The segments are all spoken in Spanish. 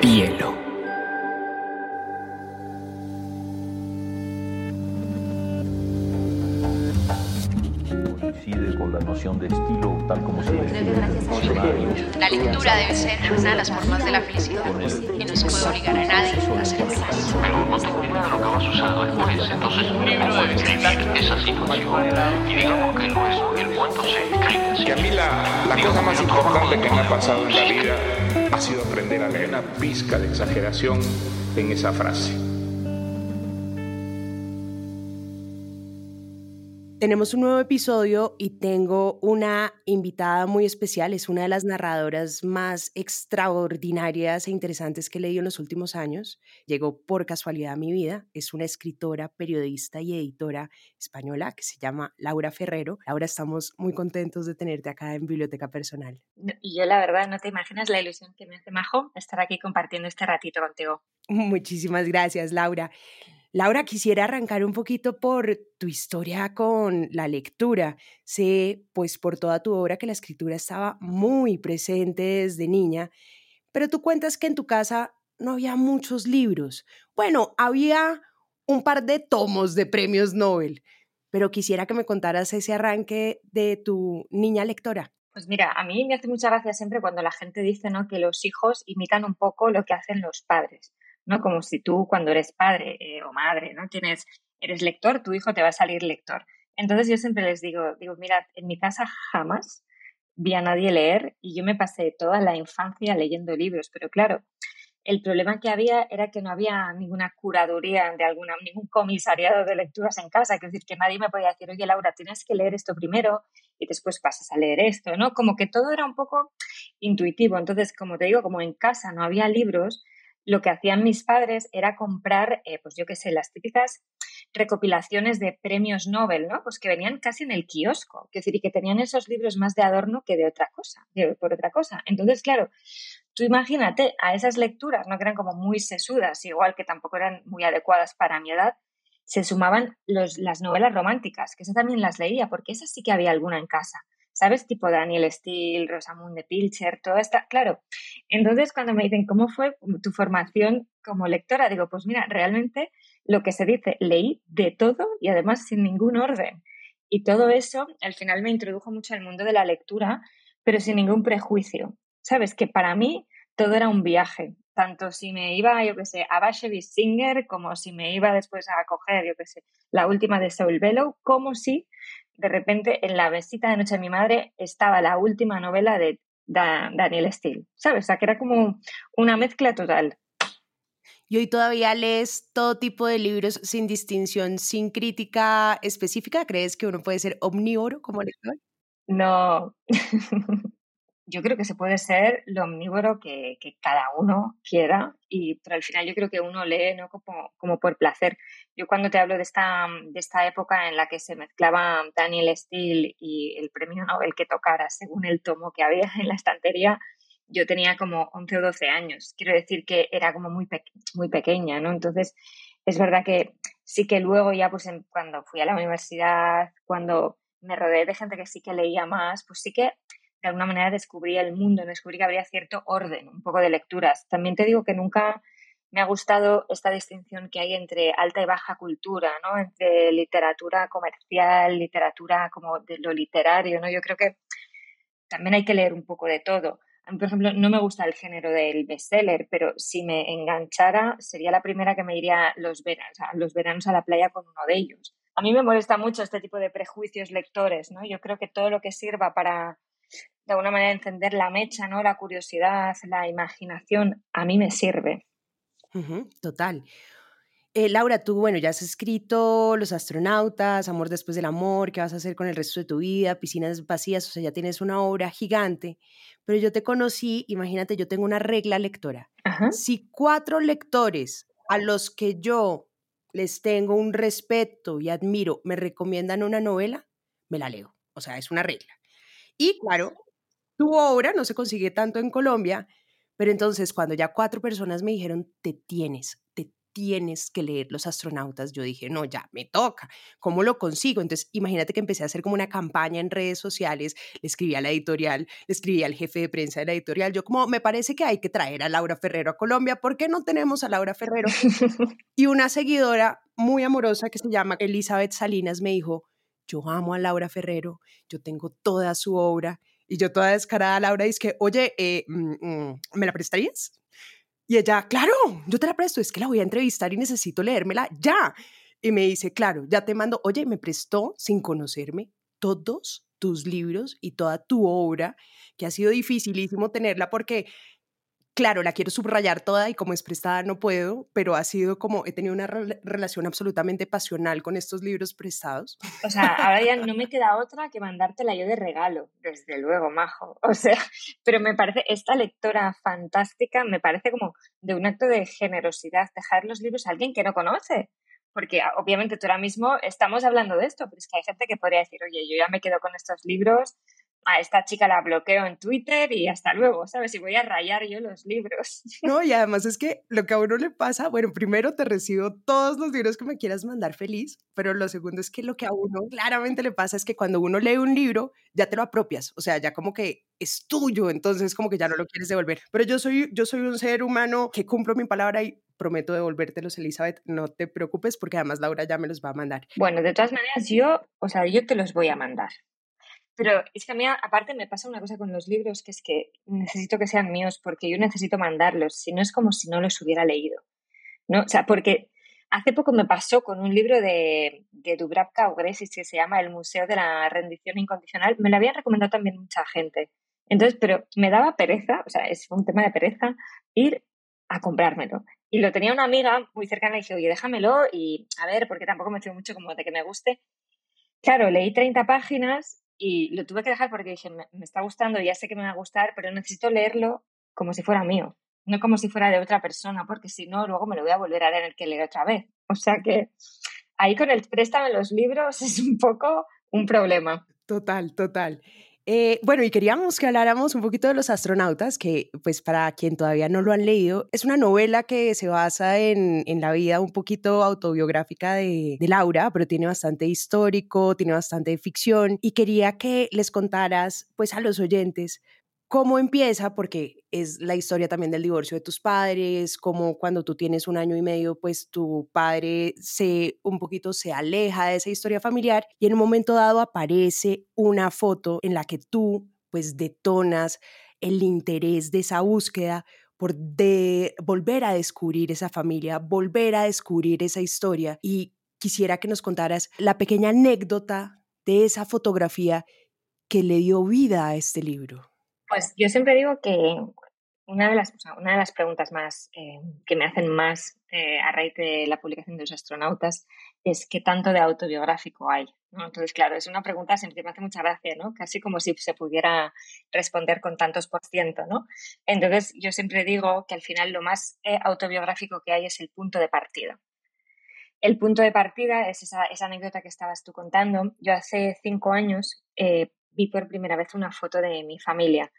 Pielo. coincide con la noción de estilo tal como se define. La lectura debe ser una de las formas de la felicidad y no se puede obligar a nadie a ser feliz. pero no tengo idea de lo que vas a usar después. Entonces, ¿cómo puedes describir esa situación? Y digamos que luego el cuento se escribe así. Y a mí la, la cosa más importante que me ha pasado en la vida sido aprender a leer una pizca de exageración en esa frase. Tenemos un nuevo episodio y tengo una invitada muy especial. Es una de las narradoras más extraordinarias e interesantes que he leído en los últimos años. Llegó por casualidad a mi vida. Es una escritora, periodista y editora española que se llama Laura Ferrero. Laura, estamos muy contentos de tenerte acá en Biblioteca Personal. Y yo la verdad no te imaginas la ilusión que me hace Majo estar aquí compartiendo este ratito contigo. Muchísimas gracias, Laura. Laura, quisiera arrancar un poquito por tu historia con la lectura. Sé, pues, por toda tu obra que la escritura estaba muy presente desde niña, pero tú cuentas que en tu casa no había muchos libros. Bueno, había un par de tomos de premios Nobel, pero quisiera que me contaras ese arranque de tu niña lectora. Pues mira, a mí me hace mucha gracia siempre cuando la gente dice ¿no? que los hijos imitan un poco lo que hacen los padres. ¿No? Como si tú cuando eres padre eh, o madre, ¿no? Tienes, eres lector, tu hijo te va a salir lector. Entonces yo siempre les digo, digo, mira, en mi casa jamás vi a nadie leer y yo me pasé toda la infancia leyendo libros, pero claro, el problema que había era que no había ninguna curaduría de alguna, ningún comisariado de lecturas en casa, es decir, que nadie me podía decir, oye Laura, tienes que leer esto primero y después pasas a leer esto, ¿no? Como que todo era un poco intuitivo. Entonces, como te digo, como en casa no había libros, lo que hacían mis padres era comprar, eh, pues yo qué sé, las típicas recopilaciones de premios Nobel, ¿no? Pues que venían casi en el kiosco, es decir, y que tenían esos libros más de adorno que de otra cosa, por otra cosa. Entonces, claro, tú imagínate a esas lecturas, ¿no? Que eran como muy sesudas, igual que tampoco eran muy adecuadas para mi edad, se sumaban los, las novelas románticas, que esas también las leía, porque esas sí que había alguna en casa. ¿Sabes? Tipo Daniel Steele, Rosamund Pilcher, todo está, claro. Entonces, cuando me dicen, ¿cómo fue tu formación como lectora? Digo, pues mira, realmente lo que se dice, leí de todo y además sin ningún orden. Y todo eso, al final me introdujo mucho al mundo de la lectura, pero sin ningún prejuicio. ¿Sabes? Que para mí todo era un viaje. Tanto si me iba, yo qué sé, a Bashevis Singer, como si me iba después a coger, yo qué sé, la última de Saul Bellow, como si de repente en la mesita de noche de mi madre estaba la última novela de Daniel Steele, ¿sabes? O sea, que era como una mezcla total. ¿Y hoy todavía lees todo tipo de libros sin distinción, sin crítica específica? ¿Crees que uno puede ser omnívoro como lector? No, yo creo que se puede ser lo omnívoro que, cada uno quiera, y, pero al final yo creo que uno lee ¿no? como, como por placer. Yo cuando te hablo de esta, de esta época en la que se mezclaba Daniel Steele y el premio Nobel que tocara según el tomo que había en la estantería, yo tenía como 11 o 12 años. Quiero decir que era como muy, muy pequeña, ¿no? Entonces, es verdad que sí que luego ya, pues cuando fui a la universidad, cuando me rodeé de gente que sí que leía más, pues sí que de alguna manera descubrí el mundo, descubrí que habría cierto orden, un poco de lecturas. También te digo que nunca me ha gustado esta distinción que hay entre alta y baja cultura, ¿no? Entre literatura comercial, literatura como de lo literario, ¿no? Yo creo que también hay que leer un poco de todo. Por ejemplo, no me gusta el género del bestseller, pero si me enganchara, sería la primera que me iría los veranos, los veranos a la playa con uno de ellos. A mí me molesta mucho este tipo de prejuicios lectores, ¿no? Yo creo que todo lo que sirva para de alguna manera encender la mecha, ¿no? La curiosidad, la imaginación, a mí me sirve. total. Eh, Laura, tú, bueno, ya has escrito Los astronautas, Amor después del amor, ¿qué vas a hacer con el resto de tu vida? Piscinas vacías, o sea, ya tienes una obra gigante. Pero yo te conocí, imagínate, yo tengo una regla lectora. Si cuatro lectores a los que yo les tengo un respeto y admiro me recomiendan una novela, me la leo. O sea, es una regla. Y claro, tu obra no se consigue tanto en Colombia, pero entonces cuando ya cuatro personas me dijeron, te tienes, te tienes que leer Los astronautas. Yo dije, no, ya me toca. ¿Cómo lo consigo? Entonces, imagínate que empecé a hacer como una campaña en redes sociales, le escribí a la editorial, le escribí al jefe de prensa de la editorial, yo como, me parece que hay que traer a Laura Ferrero a Colombia, ¿por qué no tenemos a Laura Ferrero? y una seguidora muy amorosa que se llama Elizabeth Salinas me dijo, yo amo a Laura Ferrero, yo tengo toda su obra. Y yo toda descarada, Laura, dice que, oye, eh, mm, mm, ¿me la prestarías? Y ella, claro, yo te la presto, es que la voy a entrevistar y necesito leérmela ya. Y me dice, claro, ya te mando, oye, me prestó sin conocerme todos tus libros y toda tu obra, que ha sido dificilísimo tenerla porque claro, la quiero subrayar toda y como es prestada no puedo, pero ha sido como, he tenido una relación absolutamente pasional con estos libros prestados. O sea, ahora ya no me queda otra que mandártela yo de regalo, desde luego, Majo. O sea, pero me parece, esta lectora fantástica, me parece como de un acto de generosidad, dejar los libros a alguien que no conoce. Porque ah, obviamente tú ahora mismo estamos hablando de esto, pero es que hay gente que podría decir, oye, yo ya me quedo con estos libros, a esta chica la bloqueo en Twitter y hasta luego, ¿sabes? Y voy a rayar yo los libros. No, y además es que lo que a uno le pasa, bueno, primero te recibo todos los libros que me quieras mandar feliz, pero lo segundo es que lo que a uno claramente le pasa es que cuando uno lee un libro, ya te lo apropias, o sea, ya como que es tuyo, entonces como que ya no lo quieres devolver. Pero yo soy, yo soy un ser humano que cumplo mi palabra y prometo devolvértelos, Elizabeth, no te preocupes porque además Laura ya me los va a mandar. Bueno, de todas maneras, yo, o sea, yo te los voy a mandar. Pero es que a mí, aparte, me pasa una cosa con los libros, que es que necesito que sean míos porque yo necesito mandarlos, si no es como si no los hubiera leído. ¿no? O sea, porque hace poco me pasó con un libro de, de Dubravka Ogresis que se llama El Museo de la Rendición Incondicional. Me lo habían recomendado también mucha gente. Entonces, pero me daba pereza, o sea, es un tema de pereza, ir a comprármelo. Y lo tenía una amiga muy cercana y dije, oye, déjamelo y a ver, porque tampoco me fío mucho como de que me guste. Claro, leí 30 páginas y lo tuve que dejar porque dije, me, está gustando, ya sé que me va a gustar, pero necesito leerlo como si fuera mío, no como si fuera de otra persona, porque si no, luego me lo voy a volver a tener que leer otra vez. O sea que ahí con el préstame los libros es un poco un problema. Total, total. Eh, bueno, y queríamos que habláramos un poquito de los astronautas, que pues para quien todavía no lo han leído, es una novela que se basa en, en la vida un poquito autobiográfica de, de, Laura, pero tiene bastante histórico, tiene bastante ficción, y quería que les contaras pues a los oyentes cómo empieza, porque es la historia también del divorcio de tus padres, como cuando tú tienes un año y medio, pues tu padre se un poquito se aleja de esa historia familiar y en un momento dado aparece una foto en la que tú pues detonas el interés de esa búsqueda por de volver a descubrir esa familia, volver a descubrir esa historia y quisiera que nos contaras la pequeña anécdota de esa fotografía que le dio vida a este libro. Pues yo siempre digo que una de las, una de las preguntas más eh, que me hacen más eh, a raíz de la publicación de los astronautas es qué tanto de autobiográfico hay. Entonces, claro, es una pregunta siempre me hace mucha gracia, ¿no? Casi como si se pudiera responder con tantos por ciento, ¿no? Entonces, yo siempre digo que al final lo más eh, autobiográfico que hay es el punto de partida. El punto de partida es esa, esa anécdota que estabas tú contando. Yo hace cinco años vi por primera vez una foto de mi familia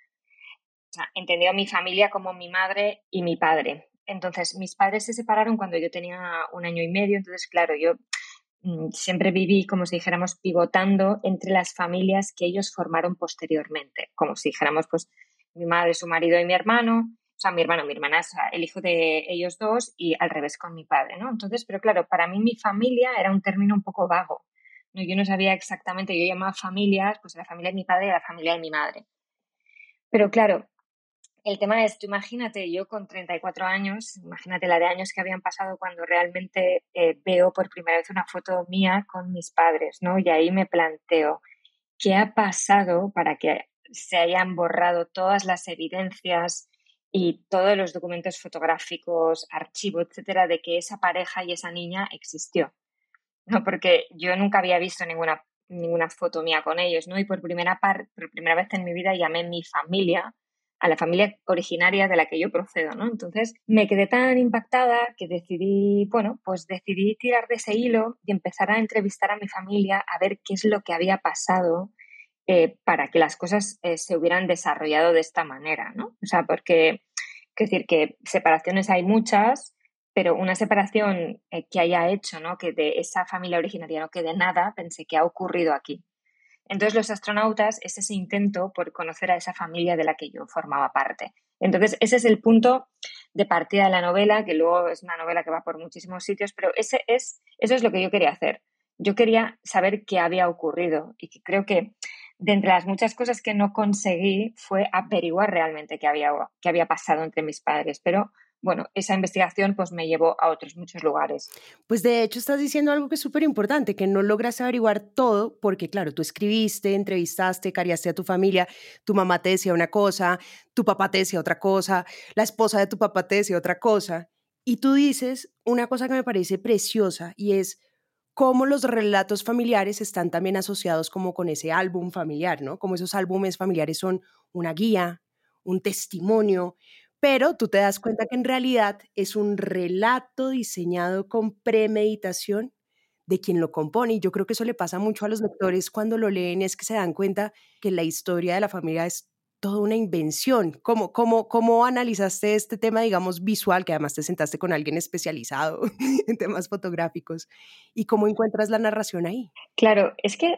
o sea, entendió mi familia como mi madre y mi padre. Entonces, mis padres se separaron cuando yo tenía un año y medio, entonces, claro, yo mm, siempre viví, como si dijéramos, pivotando entre las familias que ellos formaron posteriormente, como si dijéramos, pues, mi madre, su marido y mi hermano, o sea, mi hermano, mi hermana, o sea, el hijo de ellos dos y al revés con mi padre, ¿no? Entonces, pero claro, para mí mi familia era un término un poco vago. ¿no? Yo no sabía exactamente, yo llamaba familias, pues la familia de mi padre y la familia de mi madre. Pero claro, el tema es, tú imagínate, yo con 34 años, imagínate la de años que habían pasado cuando realmente eh, veo por primera vez una foto mía con mis padres, ¿no? Y ahí me planteo, ¿qué ha pasado para que se hayan borrado todas las evidencias y todos los documentos fotográficos, archivos, etcétera, de que esa pareja y esa niña existió? ¿No? Porque yo nunca había visto ninguna, ninguna foto mía con ellos, ¿no? Y por primera, por primera vez en mi vida llamé mi familia a la familia originaria de la que yo procedo, ¿no? Entonces me quedé tan impactada que decidí, bueno, pues decidí tirar de ese hilo y empezar a entrevistar a mi familia a ver qué es lo que había pasado eh, para que las cosas eh, se hubieran desarrollado de esta manera, ¿no? O sea, porque, decir que separaciones hay muchas, pero una separación eh, que haya hecho, ¿no? Que de esa familia originaria no quede nada, pensé que ha ocurrido aquí. Entonces, Los astronautas es ese intento por conocer a esa familia de la que yo formaba parte. Entonces, ese es el punto de partida de la novela, que luego es una novela que va por muchísimos sitios, pero ese es, eso es lo que yo quería hacer. Yo quería saber qué había ocurrido y que creo que de entre las muchas cosas que no conseguí fue averiguar realmente qué había, qué había pasado entre mis padres, pero bueno, esa investigación pues me llevó a otros muchos lugares. Pues de hecho estás diciendo algo que es súper importante, que no logras averiguar todo porque claro, tú escribiste, entrevistaste, cariaste a tu familia, tu mamá te decía una cosa, tu papá te decía otra cosa, la esposa de tu papá te decía otra cosa, y tú dices una cosa que me parece preciosa y es cómo los relatos familiares están también asociados como con ese álbum familiar, ¿no? Como esos álbumes familiares son una guía, un testimonio, pero tú te das cuenta que en realidad es un relato diseñado con premeditación de quien lo compone. Y yo creo que eso le pasa mucho a los lectores cuando lo leen, es que se dan cuenta que la historia de la familia es toda una invención. ¿Cómo, cómo, cómo analizaste este tema, digamos, visual, que además te sentaste con alguien especializado en temas fotográficos? ¿Y cómo encuentras la narración ahí? Claro, es que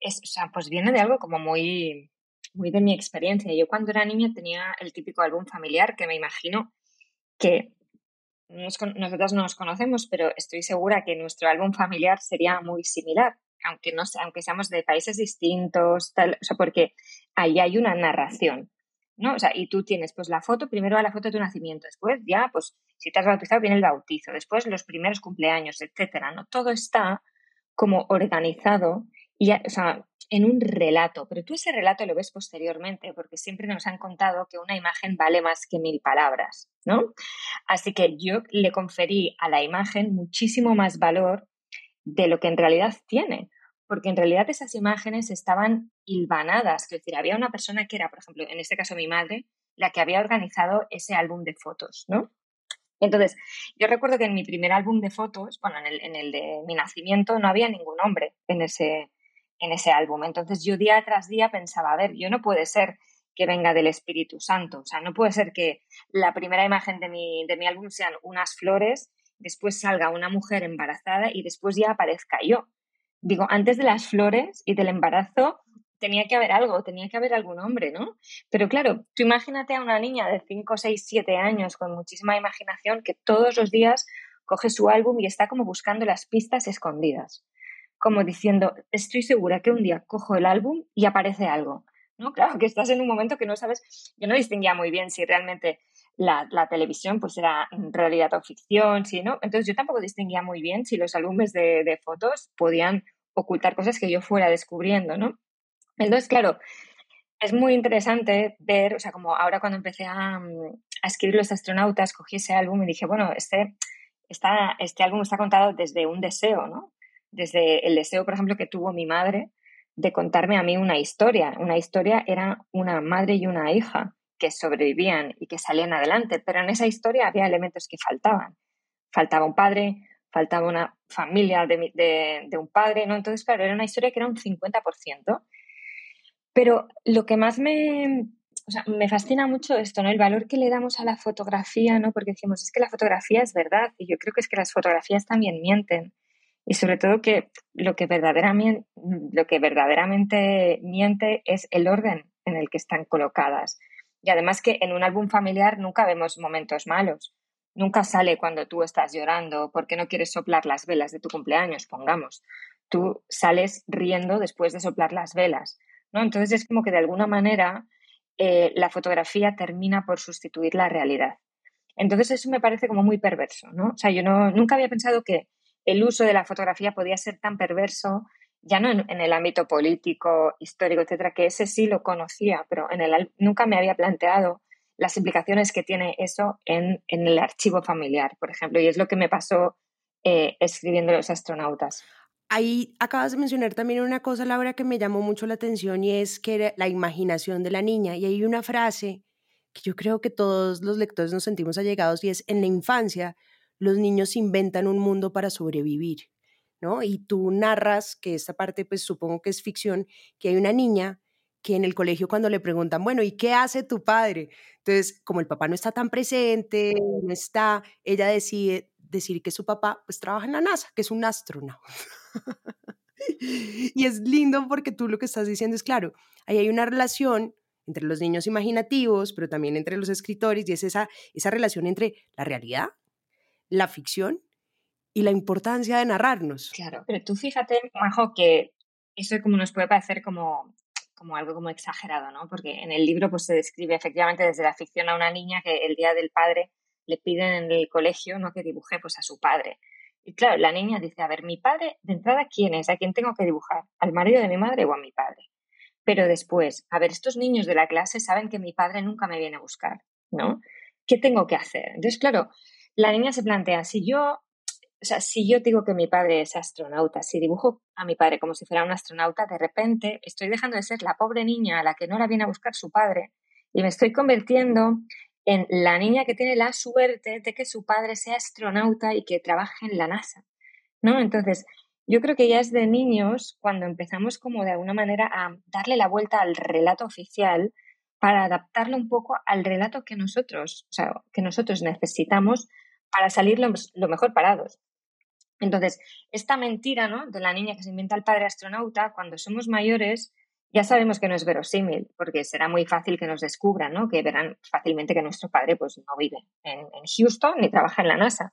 es, o sea, pues viene de algo como muy, muy de mi experiencia. Yo cuando era niña tenía el típico álbum familiar que me imagino que nosotros no nos conocemos, pero estoy segura que nuestro álbum familiar sería muy similar, aunque, no, aunque seamos de países distintos, tal, o sea, porque ahí hay una narración. ¿no? O sea, y tú tienes pues la foto, primero la foto de tu nacimiento, después ya, pues si te has bautizado viene el bautizo, después los primeros cumpleaños, etcétera, ¿no? Todo está como organizado y, o sea, en un relato, pero tú ese relato lo ves posteriormente, porque siempre nos han contado que una imagen vale más que mil palabras, ¿no? Así que yo le conferí a la imagen muchísimo más valor de lo que en realidad tiene, porque en realidad esas imágenes estaban hilvanadas, es decir, había una persona que era, por ejemplo, en este caso mi madre, la que había organizado ese álbum de fotos, ¿no? Entonces, yo recuerdo que en mi primer álbum de fotos, bueno, en el, en el de mi nacimiento, no había ningún hombre en ese, en ese álbum. Entonces yo día tras día pensaba, a ver, yo no puede ser que venga del Espíritu Santo, o sea, no puede ser que la primera imagen de mi, de mi álbum sean unas flores, después salga una mujer embarazada y después ya aparezca yo. Digo, antes de las flores y del embarazo tenía que haber algo, tenía que haber algún hombre, ¿no? Pero claro, tú imagínate a una niña de 5, 6, 7 años con muchísima imaginación que todos los días coge su álbum y está como buscando las pistas escondidas como diciendo, estoy segura que un día cojo el álbum y aparece algo. ¿no? Claro, que estás en un momento que no sabes, yo no distinguía muy bien si realmente la, televisión pues era realidad o ficción, si no. Entonces yo tampoco distinguía muy bien si los álbumes de, fotos podían ocultar cosas que yo fuera descubriendo, ¿no? Entonces, claro, es muy interesante ver, o sea, como ahora cuando empecé a, a escribir Los astronautas, cogí ese álbum y dije, bueno, este, está, este álbum está contado desde un deseo, ¿no? Desde el deseo, por ejemplo, que tuvo mi madre de contarme a mí una historia. Una historia era una madre y una hija que sobrevivían y que salían adelante, pero en esa historia había elementos que faltaban. Faltaba un padre, faltaba una familia de, un padre, ¿no? Entonces, claro, era una historia que era un 50%. Pero lo que más me, me fascina mucho esto, ¿no? El valor que le damos a la fotografía, ¿no? Porque decimos, es que la fotografía es verdad y yo creo que es que las fotografías también mienten y sobre todo que lo que verdaderamente, lo que verdaderamente miente es el orden en el que están colocadas. Y además que en un álbum familiar nunca vemos momentos malos. Nunca sale cuando tú estás llorando porque no quieres soplar las velas de tu cumpleaños, pongamos. Tú sales riendo después de soplar las velas. ¿no? Entonces es como que de alguna manera eh, la fotografía termina por sustituir la realidad. Entonces eso me parece como muy perverso, ¿no? O sea, yo no, nunca había pensado que el uso de la fotografía podía ser tan perverso, ya no en, el ámbito político, histórico, etcétera, que ese sí lo conocía, pero en el, nunca me había planteado las implicaciones que tiene eso en, el archivo familiar, por ejemplo, y es lo que me pasó eh, escribiendo Los astronautas. Ahí acabas de mencionar también una cosa, Laura, que me llamó mucho la atención y es que la imaginación de la niña. Y hay una frase que yo creo que todos los lectores nos sentimos allegados y es, en la infancia los niños inventan un mundo para sobrevivir, ¿no? Y tú narras, que esta parte pues supongo que es ficción, que hay una niña que en el colegio cuando le preguntan, bueno, ¿y qué hace tu padre? Entonces, como el papá no está tan presente, no está, ella decide decir que su papá pues trabaja en la NASA, que es un astronauta. y es lindo porque tú lo que estás diciendo es claro, ahí hay una relación entre los niños imaginativos, pero también entre los escritores, y es esa, esa relación entre la realidad, la ficción y la importancia de narrarnos. Claro, pero tú fíjate, Majo, que eso como nos puede parecer como, como algo como exagerado, ¿no? Porque en el libro pues se describe efectivamente desde la ficción a una niña que el día del padre le piden en el colegio, ¿no? Que dibuje pues a su padre. Y claro, la niña dice, a ver, mi padre, de entrada, ¿quién es? ¿A quién tengo que dibujar? ¿Al marido de mi madre o a mi padre? Pero después, a ver, estos niños de la clase saben que mi padre nunca me viene a buscar, ¿no? ¿Qué tengo que hacer? Entonces, claro, la niña se plantea, si yo, o sea, si yo digo que mi padre es astronauta, si dibujo a mi padre como si fuera un astronauta, de repente estoy dejando de ser la pobre niña a la que no la viene a buscar su padre y me estoy convirtiendo en la niña que tiene la suerte de que su padre sea astronauta y que trabaje en la NASA, ¿no? Entonces, yo creo que ya es de niños cuando empezamos como de alguna manera a darle la vuelta al relato oficial para adaptarlo un poco al relato que nosotros, o sea, que nosotros necesitamos para salir lo, mejor parados. Entonces, esta mentira, ¿no? De la niña que se inventa el padre astronauta, cuando somos mayores, ya sabemos que no es verosímil, porque será muy fácil que nos descubran, ¿no? Que verán fácilmente que nuestro padre pues no vive en, en Houston ni trabaja en la NASA.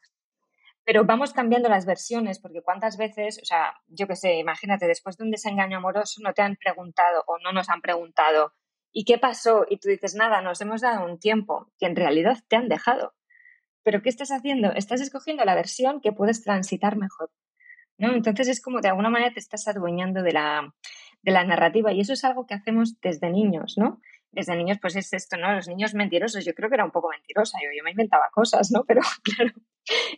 Pero vamos cambiando las versiones, porque cuántas veces, o sea, yo qué sé, imagínate, después de un desengaño amoroso no te han preguntado o no nos han preguntado, ¿y qué pasó? Y tú dices, nada, nos hemos dado un tiempo, que en realidad te han dejado. Pero ¿qué estás haciendo? Estás escogiendo la versión que puedes transitar mejor. ¿no? Entonces es como de alguna manera te estás adueñando de la, de la narrativa y eso es algo que hacemos desde niños, ¿no? Desde niños, pues es esto, ¿no? Los niños mentirosos, yo creo que era un poco mentirosa, yo, yo me inventaba cosas, ¿no? Pero claro,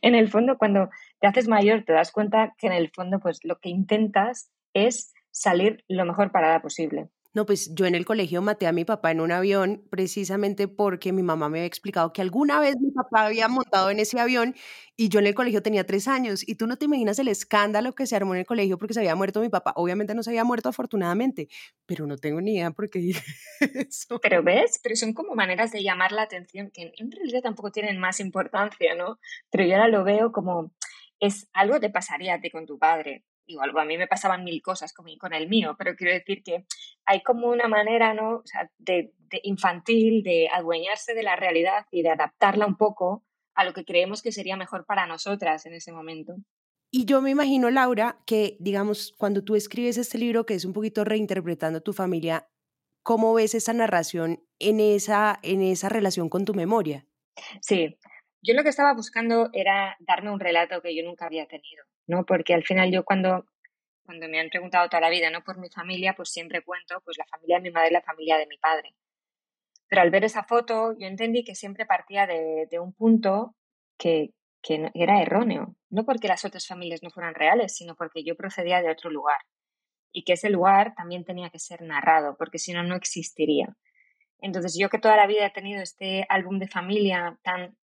en el fondo, cuando te haces mayor, te das cuenta que en el fondo, pues lo que intentas es salir lo mejor parada posible. No, pues yo en el colegio maté a mi papá en un avión precisamente porque mi mamá me había explicado que alguna vez mi papá había montado en ese avión y yo en el colegio tenía tres años y tú no te imaginas el escándalo que se armó en el colegio porque se había muerto mi papá. Obviamente no se había muerto afortunadamente, pero no tengo ni idea por qué dije eso. Pero ves, pero son como maneras de llamar la atención que en realidad tampoco tienen más importancia, ¿no? Pero yo ahora lo veo como es algo que pasaría a ti con tu padre igual a mí me pasaban mil cosas con, con el mío, pero quiero decir que hay como una manera ¿no? de, infantil de adueñarse de la realidad y de adaptarla un poco a lo que creemos que sería mejor para nosotras en ese momento. Y yo me imagino, Laura, que, digamos, cuando tú escribes este libro, que es un poquito reinterpretando tu familia, ¿cómo ves esa narración en esa, en esa relación con tu memoria? Sí, yo lo que estaba buscando era darme un relato que yo nunca había tenido. ¿No? Porque al final yo cuando, cuando me han preguntado toda la vida, ¿no? Por mi familia, pues siempre cuento, pues la familia de mi madre y la familia de mi padre. Pero al ver esa foto, yo entendí que siempre partía de, un punto que, que era erróneo. No porque las otras familias no fueran reales, sino porque yo procedía de otro lugar. Y que ese lugar también tenía que ser narrado, porque si no, no existiría. Entonces, yo que toda la vida he tenido este álbum de familia tan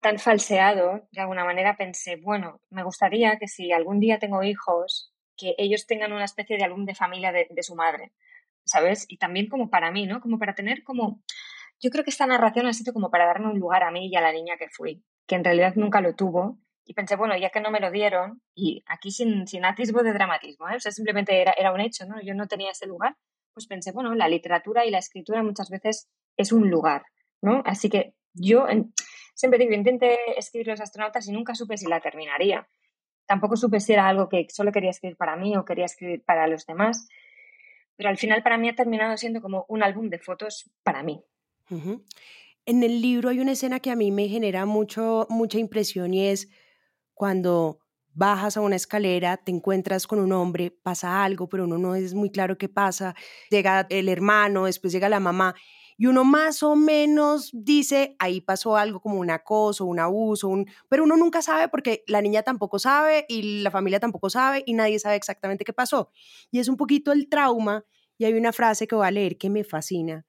tan falseado, de alguna manera pensé, bueno, me gustaría que si algún día tengo hijos, que ellos tengan una especie de álbum de familia de, su madre, ¿sabes? Y también como para mí, ¿no? Como para tener como... Yo creo que esta narración ha sido como para darme un lugar a mí y a la niña que fui, que en realidad nunca lo tuvo. Y pensé, bueno, ya que no me lo dieron, y aquí sin, sin atisbo de dramatismo, ¿eh? o sea, simplemente era, era un hecho, ¿no? Yo no tenía ese lugar, pues pensé, bueno, la literatura y la escritura muchas veces es un lugar, ¿no? Así que yo, siempre digo, intenté escribir Los astronautas y nunca supe si la terminaría. Tampoco supe si era algo que solo quería escribir para mí o quería escribir para los demás. Pero al final para mí ha terminado siendo como un álbum de fotos para mí. En el libro hay una escena que a mí me genera mucho, mucha impresión y es cuando bajas a una escalera, te encuentras con un hombre, pasa algo, pero uno no es muy claro qué pasa, llega el hermano, después llega la mamá y uno más o menos dice, ahí pasó algo como un acoso, un abuso, un... pero uno nunca sabe porque la niña tampoco sabe y la familia tampoco sabe y nadie sabe exactamente qué pasó. Y es un poquito el trauma y hay una frase que voy a leer que me fascina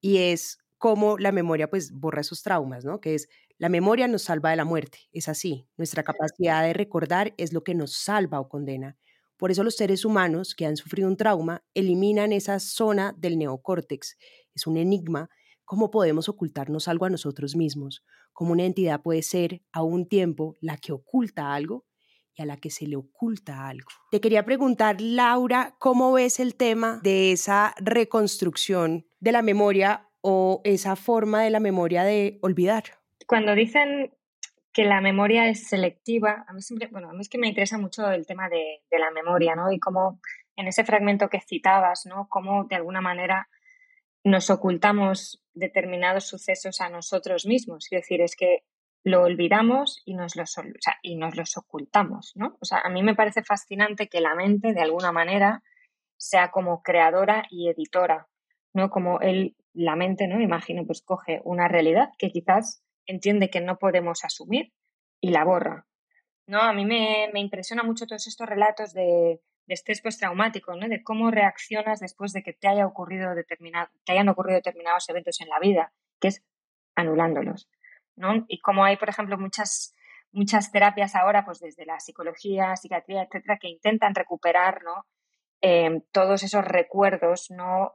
y es cómo la memoria pues borra esos traumas, ¿no? Que es, la memoria nos salva de la muerte, es así, nuestra capacidad de recordar es lo que nos salva o condena. Por eso los seres humanos que han sufrido un trauma eliminan esa zona del neocórtex es un enigma cómo podemos ocultarnos algo a nosotros mismos, cómo una entidad puede ser a un tiempo la que oculta algo y a la que se le oculta algo. Te quería preguntar, Laura, ¿cómo ves el tema de esa reconstrucción de la memoria o esa forma de la memoria de olvidar? Cuando dicen que la memoria es selectiva, a mí siempre, bueno, a mí es que me interesa mucho el tema de, de la memoria, ¿no? Y cómo en ese fragmento que citabas, ¿no? Cómo de alguna manera nos ocultamos determinados sucesos a nosotros mismos. Es decir, es que lo olvidamos y nos los, y nos los ocultamos, ¿no? O sea, a mí me parece fascinante que la mente, de alguna manera, sea como creadora y editora, ¿no? Como él, la mente, ¿no? Imagino, pues coge una realidad que quizás entiende que no podemos asumir y la borra, ¿no? A mí me, me impresiona mucho todos estos relatos de, de estrés postraumático, ¿no? De cómo reaccionas después de que te, haya ocurrido determinado, te hayan ocurrido determinados eventos en la vida, que es anulándolos, ¿no? Y como hay, por ejemplo, muchas, muchas terapias ahora, pues desde la psicología, psiquiatría, etcétera, que intentan recuperar, ¿no? Em, todos esos recuerdos, ¿no?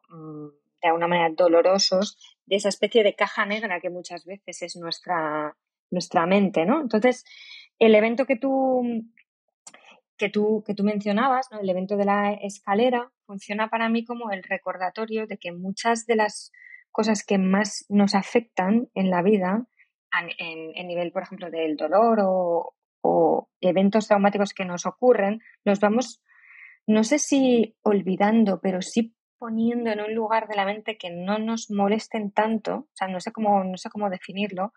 De alguna manera dolorosos, de esa especie de caja negra que muchas veces es nuestra, nuestra mente, ¿no? Entonces, el evento que tú que tú, que tú mencionabas, el evento de la escalera, funciona para mí como el recordatorio de que muchas de las cosas que más nos afectan en la vida, en, en nivel, por ejemplo, del dolor o, o eventos traumáticos que nos ocurren, nos vamos, no sé si olvidando, pero sí poniendo en un lugar de la mente que no nos molesten tanto, o sea, no sé cómo, no sé cómo definirlo,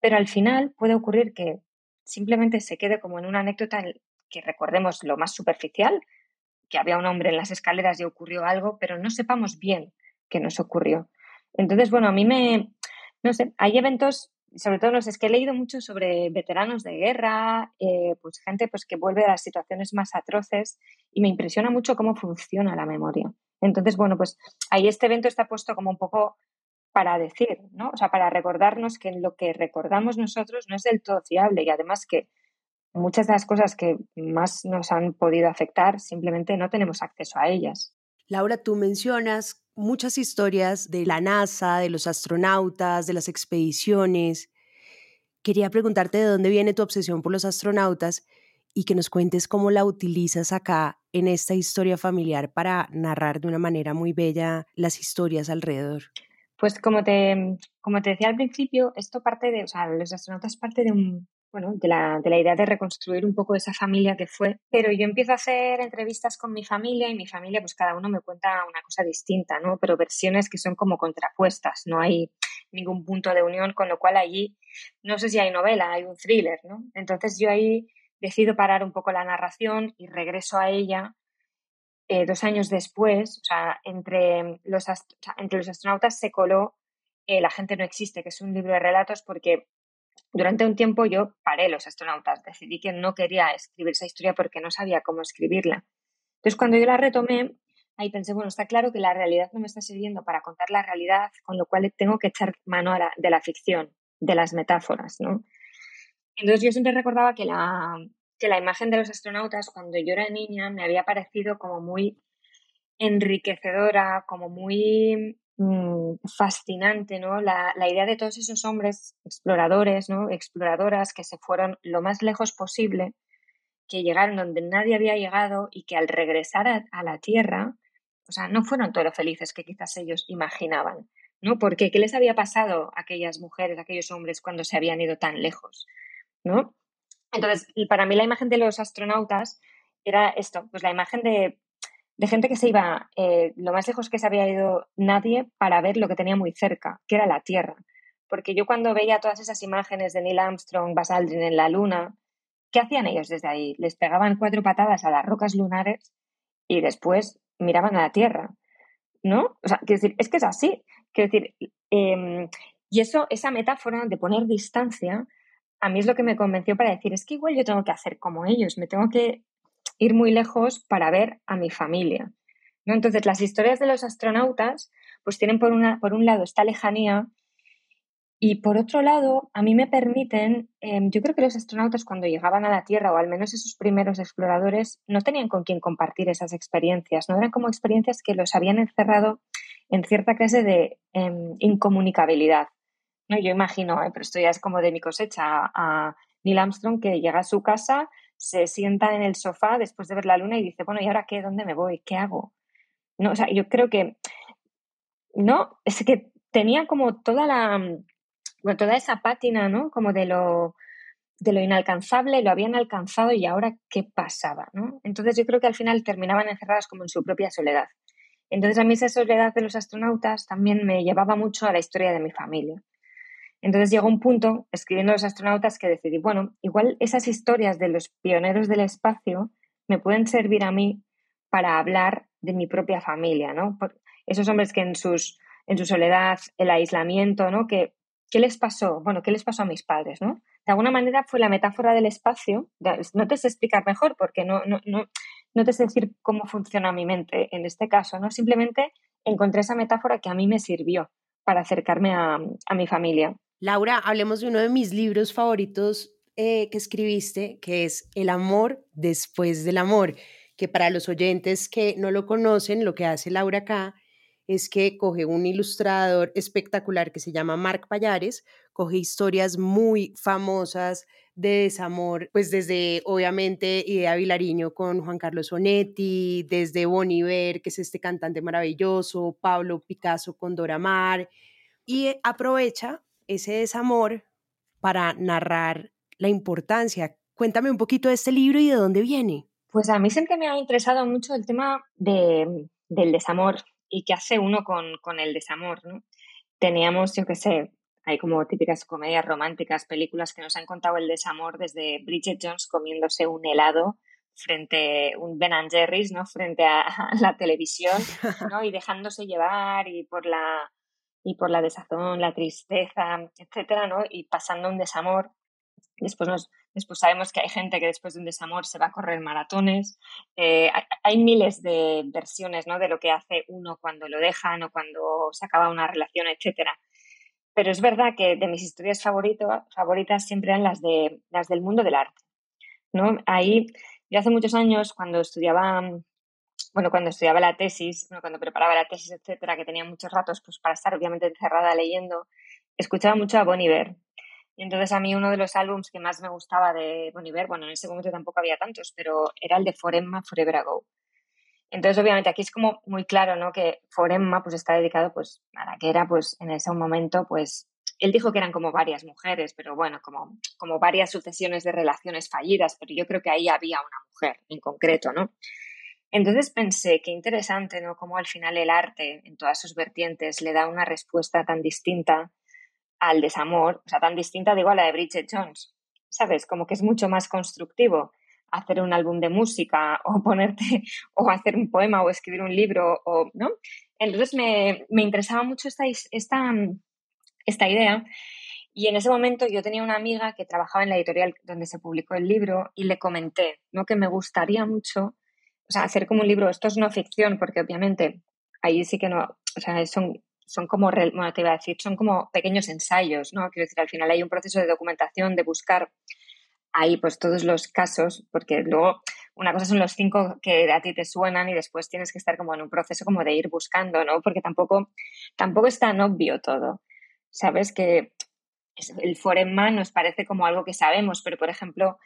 pero al final puede ocurrir que simplemente se quede como en una anécdota que recordemos lo más superficial, que había un hombre en las escaleras y ocurrió algo, pero no sepamos bien qué nos ocurrió. Entonces, bueno, a mí me, no sé, hay eventos, sobre todo, no sé, es que he leído mucho sobre veteranos de guerra, eh, pues gente pues, que vuelve a las situaciones más atroces y me impresiona mucho cómo funciona la memoria. Entonces, bueno, pues ahí este evento está puesto como un poco para decir, ¿no? O sea, para recordarnos que lo que recordamos nosotros no es del todo fiable y además que muchas de las cosas que más nos han podido afectar simplemente no tenemos acceso a ellas. Laura, tú mencionas muchas historias de la NASA, de los astronautas, de las expediciones. Quería preguntarte de dónde viene tu obsesión por los astronautas y que nos cuentes cómo la utilizas acá en esta historia familiar para narrar de una manera muy bella las historias alrededor. Pues como te, como te decía al principio, esto parte de, o sea, los astronautas parte de un, bueno, de la, de la idea de reconstruir un poco esa familia que fue. Pero yo empiezo a hacer entrevistas con mi familia y mi familia, pues cada uno me cuenta una cosa distinta, ¿no? Pero versiones que son como contrapuestas, no hay ningún punto de unión, con lo cual allí no sé si hay novela, hay un thriller, ¿no? Entonces yo ahí decido parar un poco la narración y regreso a ella eh, dos años después, o sea, entre los, entre los astronautas se coló eh, La gente no existe, que es un libro de relatos porque durante un tiempo yo paré los astronautas, decidí que no quería escribir esa historia porque no sabía cómo escribirla. Entonces, cuando yo la retomé, ahí pensé, bueno, está claro que la realidad no me está sirviendo para contar la realidad, con lo cual tengo que echar mano de la ficción, de las metáforas, ¿no? Entonces yo siempre recordaba que la, que la imagen de los astronautas cuando yo era niña me había parecido como muy enriquecedora, como muy Mm, fascinante, ¿no? La, idea de todos esos hombres exploradores, ¿no? Exploradoras que se fueron lo más lejos posible, que llegaron donde nadie había llegado y que al regresar a, la Tierra, o sea, no fueron todos felices que quizás ellos imaginaban, ¿no? Porque ¿qué les había pasado a aquellas mujeres, a aquellos hombres cuando se habían ido tan lejos, ¿no? Entonces, para mí la imagen de los astronautas era esto, pues la imagen de gente que se iba eh, lo más lejos que se había ido nadie para ver lo que tenía muy cerca, que era la Tierra. Porque yo cuando veía todas esas imágenes de Neil Armstrong, Buzz Aldrin en la Luna, ¿qué hacían ellos desde ahí? Les pegaban cuatro patadas a las rocas lunares y después miraban a la Tierra, ¿no? O sea, quiero decir, es que es así. Quiero decir, em, y eso, esa metáfora de poner distancia, a mí es lo que me convenció para decir, es que igual yo tengo que hacer como ellos, me tengo que ir muy lejos para ver a mi familia. ¿no? Entonces, las historias de los astronautas, pues tienen por, una, por un lado esta lejanía y por otro lado, a mí me permiten, em, yo creo que los astronautas cuando llegaban a la Tierra, o al menos esos primeros exploradores, no tenían con quién compartir esas experiencias, no eran como experiencias que los habían encerrado en cierta clase de em, incomunicabilidad. ¿No? Yo imagino, ¿eh? pero esto ya es como de mi cosecha, a Neil Armstrong que llega a su casa, se sienta en el sofá después de ver la luna y dice, bueno, ¿y ahora qué? ¿Dónde me voy? ¿Qué hago? No, o sea, yo creo que, no, es que tenía como toda la, bueno, toda esa pátina, ¿no? Como de lo, de lo inalcanzable, lo habían alcanzado y ahora qué pasaba, ¿no? Entonces yo creo que al final terminaban encerradas como en su propia soledad. Entonces a mí esa soledad de los astronautas también me llevaba mucho a la historia de mi familia. Entonces llegó un punto, escribiendo los astronautas, que decidí, bueno, igual esas historias de los pioneros del espacio me pueden servir a mí para hablar de mi propia familia, ¿no? Esos hombres que en, sus, en su soledad, el aislamiento, ¿no? Que, ¿Qué les pasó? Bueno, ¿qué les pasó a mis padres, ¿no? De alguna manera fue la metáfora del espacio. No te sé explicar mejor porque no, no, no, no te sé decir cómo funciona mi mente en este caso, ¿no? Simplemente encontré esa metáfora que a mí me sirvió para acercarme a, a mi familia. Laura, hablemos de uno de mis libros favoritos eh, que escribiste, que es El amor después del amor, que para los oyentes que no lo conocen, lo que hace Laura acá es que coge un ilustrador espectacular que se llama Marc Payares, coge historias muy famosas de desamor, pues desde obviamente Idea Vilariño con Juan Carlos Onetti, desde Boniver, que es este cantante maravilloso, Pablo Picasso con Dora Maar, y aprovecha ese desamor para narrar la importancia. Cuéntame un poquito de este libro y de dónde viene. Pues a mí siempre me ha interesado mucho el tema de, del desamor y qué hace uno con, con el desamor. ¿no? Teníamos, yo qué sé, hay como típicas comedias románticas, películas que nos han contado el desamor desde Bridget Jones comiéndose un helado frente un Ben Jerry's, ¿no? Frente a la televisión, ¿no? Y dejándose llevar y por la y por la desazón, la tristeza, etcétera, ¿no? Y pasando un desamor. Después, nos, después sabemos que hay gente que después de un desamor se va a correr maratones. Eh, hay, miles de versiones ¿no? de lo que hace uno cuando lo dejan o cuando se acaba una relación, etcétera. Pero es verdad que de mis historias favoritas siempre eran las, de, las del mundo del arte. ¿no? Ahí, yo hace muchos años, cuando estudiaba bueno, cuando estudiaba la tesis, cuando preparaba la tesis, etcétera, que tenía muchos ratos pues, para estar obviamente encerrada leyendo, escuchaba mucho a Bon Iver. Y entonces a mí uno de los álbums que más me gustaba de Bon Iver, bueno, en ese momento tampoco había tantos, pero era el de Foremma Forever Ago. Entonces, obviamente, aquí es como muy claro, ¿no? Que Foremma pues está dedicado pues a la que era pues en ese momento pues él dijo que eran como varias mujeres, pero bueno, como, como varias sucesiones de relaciones fallidas, pero yo creo que ahí había una mujer en concreto, ¿no? Entonces pensé, qué interesante, ¿no? Cómo al final el arte, en todas sus vertientes, le da una respuesta tan distinta al desamor, o sea, tan distinta, digo, a la de Bridget Jones, ¿sabes? Como que es mucho más constructivo hacer un álbum de música o ponerte, o hacer un poema o escribir un libro, o, ¿no? Entonces me, me interesaba mucho esta, esta, esta idea y en ese momento yo tenía una amiga que trabajaba en la editorial donde se publicó el libro y le comenté, ¿no? Que me gustaría mucho o sea, hacer como un libro, esto es no ficción, porque obviamente ahí sí que no, o sea, son, son como, bueno, te iba a decir, son como pequeños ensayos, ¿no? Quiero decir, al final hay un proceso de documentación, de buscar ahí pues todos los casos, porque luego una cosa son los cinco que a ti te suenan y después tienes que estar como en un proceso como de ir buscando, ¿no? Porque tampoco, tampoco es tan obvio todo. Sabes que el forema nos parece como algo que sabemos, pero por ejemplo,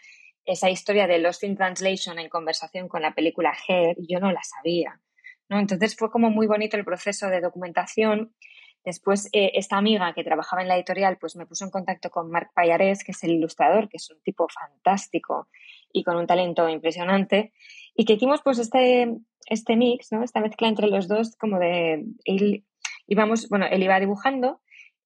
esa historia de Lost in Translation en conversación con la película Hair, yo no la sabía. ¿no? Entonces fue como muy bonito el proceso de documentación. Después, eh, esta amiga que trabajaba en la editorial, pues me puso en contacto con Marc Payares, que es el ilustrador, que es un tipo fantástico y con un talento impresionante. Y que hicimos pues este, este mix, ¿no? Esta mezcla entre los dos, como de él íbamos, bueno, él iba dibujando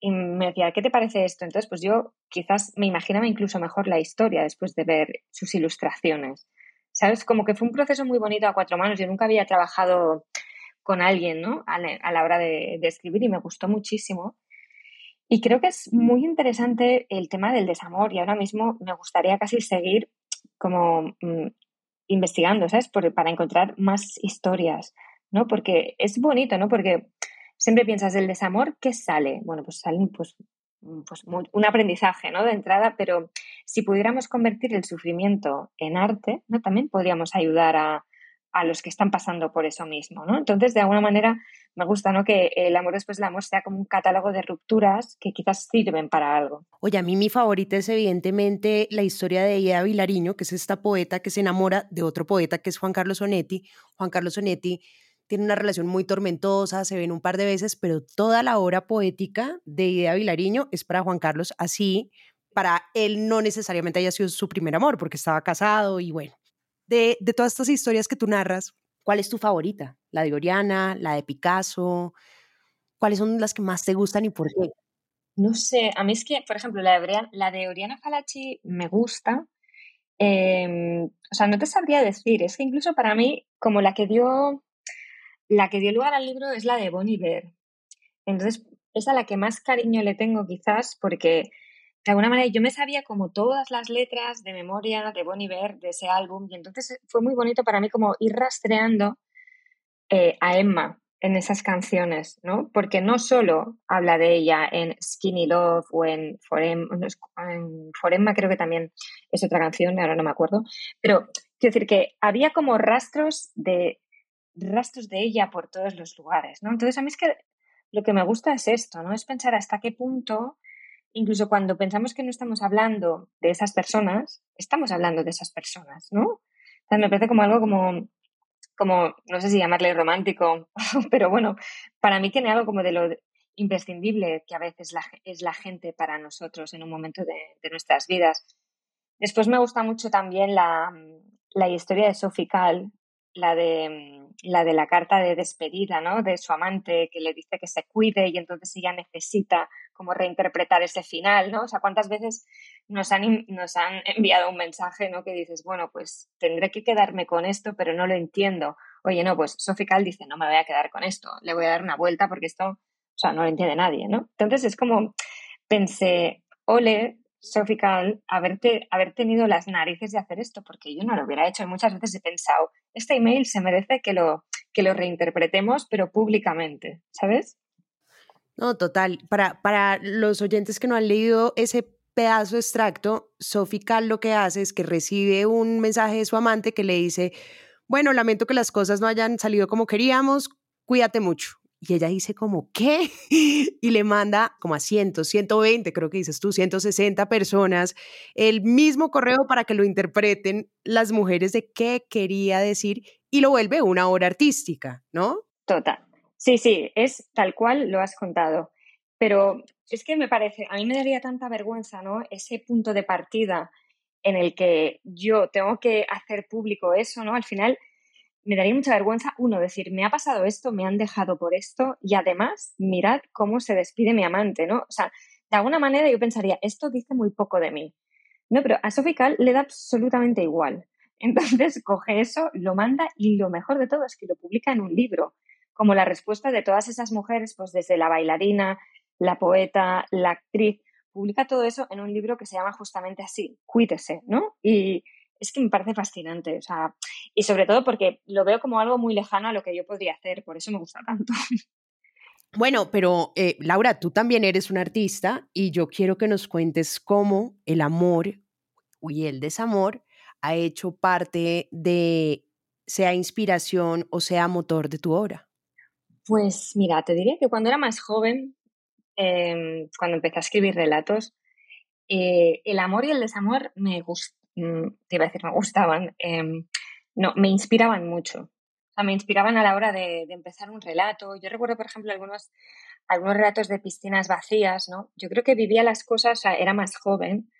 y me decía, ¿qué te parece esto? Entonces, pues yo quizás me imaginaba incluso mejor la historia después de ver sus ilustraciones. ¿Sabes? Como que fue un proceso muy bonito a cuatro manos. Yo nunca había trabajado con alguien, ¿no? A la, hora de, escribir y me gustó muchísimo. Y creo que es muy interesante el tema del desamor y ahora mismo me gustaría casi seguir como mm, investigando, ¿sabes? para encontrar más historias, ¿no? Porque es bonito, ¿no? Porque siempre piensas del desamor, ¿qué sale? Bueno, pues sale pues, pues un aprendizaje, ¿no? De entrada, pero si pudiéramos convertir el sufrimiento en arte, ¿no? También podríamos ayudar a, a los que están pasando por eso mismo, ¿no? Entonces, de alguna manera, me gusta, ¿no? Que el amor después del amor sea como un catálogo de rupturas que quizás sirven para algo. Oye, a mí mi favorita es evidentemente la historia de Ida Vilariño, que es esta poeta que se enamora de otro poeta que es Juan Carlos Onetti. Juan Carlos Onetti tiene una relación muy tormentosa, se ven un par de veces, pero toda la obra poética de Ida Vilariño es para Juan Carlos, así para él no necesariamente haya sido su primer amor, porque estaba casado y bueno. De, de todas estas historias que tú narras, ¿cuál es tu favorita? ¿La de Oriana? ¿La de Picasso? ¿Cuáles son las que más te gustan y por qué? No sé, a mí es que, por ejemplo, la de, Oriana, Falachi me gusta. Em, o sea, no te sabría decir, es que incluso para mí, como la que dio la que dio lugar al libro es la de Bonnie Bear. Entonces, es a la que más cariño le tengo quizás porque de alguna manera yo me sabía como todas las letras de memoria de Bonnie Bear de ese álbum y entonces fue muy bonito para mí como ir rastreando eh, a Emma en esas canciones, ¿no? Porque no solo habla de ella en Skinny Love o en Forem, en Foremma creo que también es otra canción, ahora no me acuerdo, pero quiero decir que había como rastros de rastros de ella por todos los lugares, ¿no? Entonces a mí es que lo que me gusta es esto, ¿no? Es pensar hasta qué punto, incluso cuando pensamos que no estamos hablando de esas personas, estamos hablando de esas personas, ¿no? O sea, me parece como algo como, como, no sé si llamarle romántico, pero bueno, para mí tiene algo como de lo imprescindible que a veces es la gente para nosotros en un momento de, nuestras vidas. Después me gusta mucho también la, la historia de Sophie la de la de la carta de despedida, ¿no? De su amante que le dice que se cuide y entonces ella necesita como reinterpretar ese final, ¿no? O sea, cuántas veces nos han, nos han enviado un mensaje, ¿no? Que dices, bueno, pues tendré que quedarme con esto, pero no lo entiendo. Oye, no, pues Sophie dice, no me voy a quedar con esto, le voy a dar una vuelta porque esto, o sea, no lo entiende nadie, ¿no? Entonces es como, pensé, ole, Sophie haberte, haber tenido las narices de hacer esto, porque yo no lo hubiera hecho. Y muchas veces he pensado, este email se merece que lo, que lo reinterpretemos, pero públicamente, ¿sabes? No, total. Para, para los oyentes que no han leído ese pedazo extracto, Sophie lo que hace es que recibe un mensaje de su amante que le dice, bueno, lamento que las cosas no hayan salido como queríamos, cuídate mucho. Y ella dice como, ¿qué? Y le manda como a 100, 120, creo que dices tú, 160 personas, el mismo correo para que lo interpreten las mujeres de qué quería decir y lo vuelve una obra artística, ¿no? Total. Sí, sí, es tal cual lo has contado. Pero es que me parece, a mí me daría tanta vergüenza, ¿no? Ese punto de partida en el que yo tengo que hacer público eso, ¿no? Al final me daría mucha vergüenza, uno, decir, me ha pasado esto, me han dejado por esto, y además, mirad cómo se despide mi amante, ¿no? O sea, de alguna manera yo pensaría, esto dice muy poco de mí. No, pero a Sofical le da absolutamente igual. Entonces coge eso, lo manda y lo mejor de todo es que lo publica en un libro, como la respuesta de todas esas mujeres, pues desde la bailarina, la poeta, la actriz, publica todo eso en un libro que se llama justamente así, Cuídese, ¿no? Y, es que me parece fascinante, o sea, y sobre todo porque lo veo como algo muy lejano a lo que yo podría hacer, por eso me gusta tanto. Bueno, pero eh, Laura, tú también eres una artista y yo quiero que nos cuentes cómo el amor y el desamor ha hecho parte de, sea inspiración o sea motor de tu obra. Pues mira, te diría que cuando era más joven, em, cuando empecé a escribir relatos, eh, el amor y el desamor me, te iba a decir, me gustaban, em, no, me inspiraban mucho. O sea, me inspiraban a la hora de, empezar un relato. Yo recuerdo, por ejemplo, algunos, algunos relatos de piscinas vacías, ¿no? Yo creo que vivía las cosas, o sea, era más joven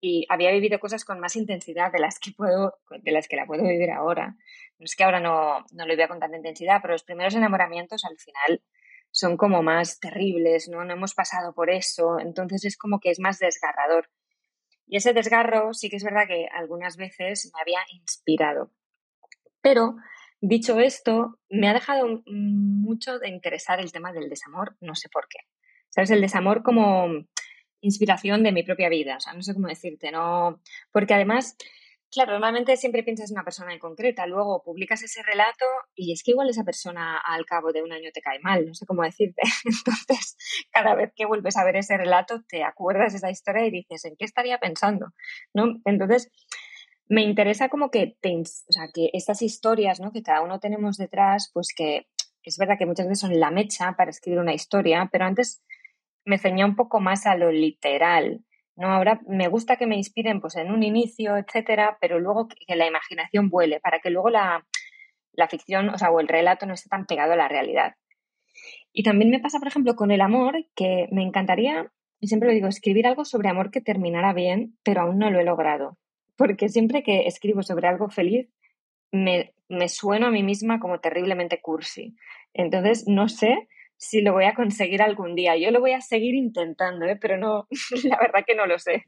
y había vivido cosas con más intensidad de las que puedo, de las que la puedo vivir ahora. No es que ahora no, no lo vivía con tanta intensidad, pero los primeros enamoramientos al final son como más terribles, ¿no? No hemos pasado por eso, entonces es como que es más desgarrador. Y ese desgarro sí que es verdad que algunas veces me había inspirado. Pero, dicho esto, me ha dejado mucho de interesar el tema del desamor, no sé por qué. ¿Sabes? El desamor como inspiración de mi propia vida, o sea, no sé cómo decirte, no, porque además Claro, normalmente siempre piensas en una persona en concreta, luego publicas ese relato y es que igual esa persona al cabo de un año te cae mal, no sé cómo decirte. Entonces, cada vez que vuelves a ver ese relato, te acuerdas de esa historia y dices, ¿en qué estaría pensando? ¿No? Entonces, me interesa como que, te, o sea, que estas historias, ¿no? Que cada uno tenemos detrás, pues que es verdad que muchas veces son la mecha para escribir una historia, pero antes me ceñía un poco más a lo literal, ¿no? Ahora me gusta que me inspiren pues en un inicio, etcétera, pero luego que, la imaginación vuele, para que luego la, la ficción, o sea, o el relato no esté tan pegado a la realidad. Y también me pasa, por ejemplo, con el amor, que me encantaría, y siempre lo digo, escribir algo sobre amor que terminara bien, pero aún no lo he logrado. Porque siempre que escribo sobre algo feliz, me, me sueno a mí misma como terriblemente cursi. Entonces, no sé si lo voy a conseguir algún día. Yo lo voy a seguir intentando, ¿eh? pero no, la verdad que no lo sé.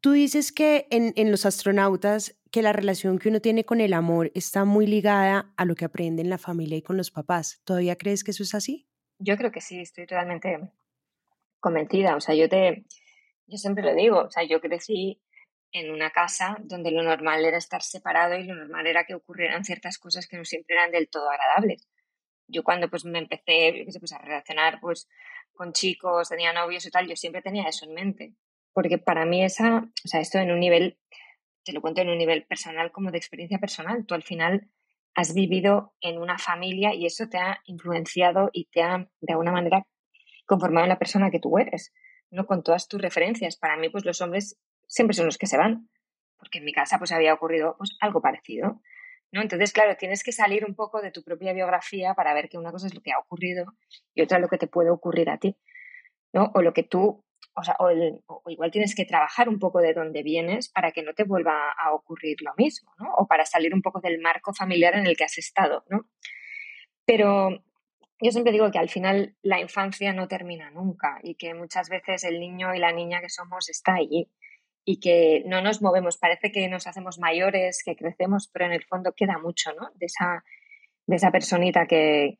Tú dices que en, en, los astronautas, que la relación que uno tiene con el amor está muy ligada a lo que aprende en la familia y con los papás. ¿Todavía crees que eso es así? Yo creo que sí, estoy totalmente convencida. O sea, yo te, yo siempre lo digo, o sea, yo crecí en una casa donde lo normal era estar separado y lo normal era que ocurrieran ciertas cosas que no siempre eran del todo agradables yo cuando pues me empecé pues, a relacionar pues con chicos, tenía novios y tal, yo siempre tenía eso en mente. Porque para mí esa, o sea, esto en un nivel, te lo cuento en un nivel personal como de experiencia personal, tú al final has vivido en una familia y eso te ha influenciado y te ha, de alguna manera, conformado en la persona que tú eres, ¿no? Con todas tus referencias. Para mí, pues los hombres siempre son los que se van, porque en mi casa pues había ocurrido pues algo parecido. ¿No? Entonces, claro, tienes que salir un poco de tu propia biografía para ver que una cosa es lo que ha ocurrido y otra lo que te puede ocurrir a ti, ¿no? O lo que tú, o sea, o, igual tienes que trabajar un poco de dónde vienes para que no te vuelva a ocurrir lo mismo, ¿no? O para salir un poco del marco familiar en el que has estado, ¿no? Pero yo siempre digo que al final la infancia no termina nunca y que muchas veces el niño y la niña que somos está allí y que no nos movemos. Parece que nos hacemos mayores, que crecemos, pero en el fondo queda mucho, ¿no? De esa, de esa personita que,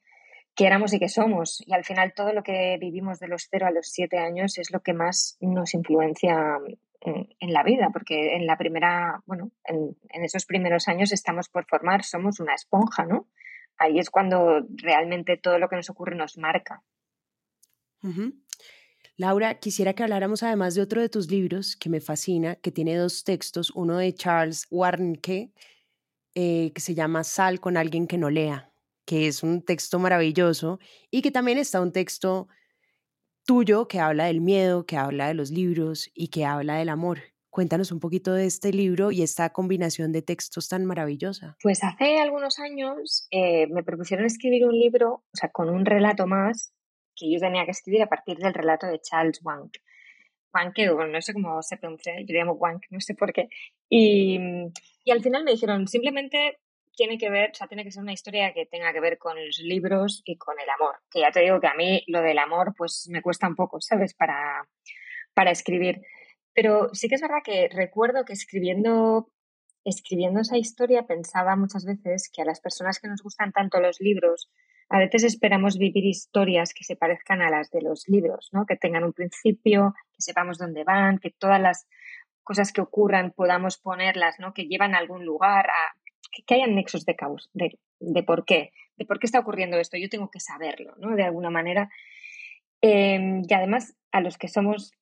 que éramos y que somos. Y al final todo lo que vivimos de los cero a los siete años es lo que más nos influencia en, la vida, porque en la primera, bueno, en, en, esos primeros años estamos por formar, somos una esponja, ¿no? Ahí es cuando realmente todo lo que nos ocurre nos marca. Laura, quisiera que habláramos además de otro de tus libros que me fascina, que tiene dos textos, uno de Charles Warnke, eh, que se llama Sal con alguien que no lea, que es un texto maravilloso, y que también está un texto tuyo que habla del miedo, que habla de los libros y que habla del amor. Cuéntanos un poquito de este libro y esta combinación de textos tan maravillosa. Pues hace algunos años eh, me propusieron escribir un libro, o sea, con un relato más que yo tenía que escribir a partir del relato de Charles Wank. Wank, o no sé cómo se pronuncia, yo le llamo Wank, no sé por qué. Y, y al final me dijeron, simplemente tiene que ver, o sea, tiene que ser una historia que tenga que ver con los libros y con el amor. Que ya te digo que a mí lo del amor, pues me cuesta un poco, ¿sabes? Para, para escribir. Pero sí que es verdad que recuerdo que escribiendo, escribiendo esa historia pensaba muchas veces que a las personas que nos gustan tanto los libros, a veces esperamos vivir historias que se parezcan a las de los libros, ¿no? Que tengan un principio, que sepamos dónde van, que todas las cosas que ocurran podamos ponerlas, ¿no? Que llevan a algún lugar, a, que, hayan nexos de causa, de, de, por qué, de por qué está ocurriendo esto. Yo tengo que saberlo, ¿no? De alguna manera. Em, y además, a los que somos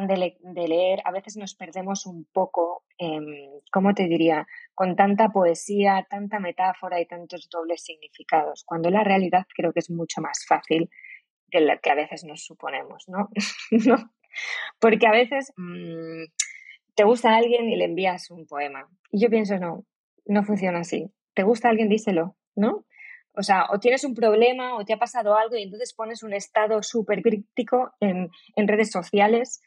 de, leer, a veces nos perdemos un poco, eh, ¿cómo te diría? Con tanta poesía, tanta metáfora y tantos dobles significados, cuando la realidad creo que es mucho más fácil de la que a veces nos suponemos, ¿no? Porque a veces mm, te gusta alguien y le envías un poema. Y yo pienso, no, no funciona así. ¿Te gusta alguien? Díselo, ¿no? O sea, o tienes un problema o te ha pasado algo y entonces pones un estado súper crítico en, en, redes sociales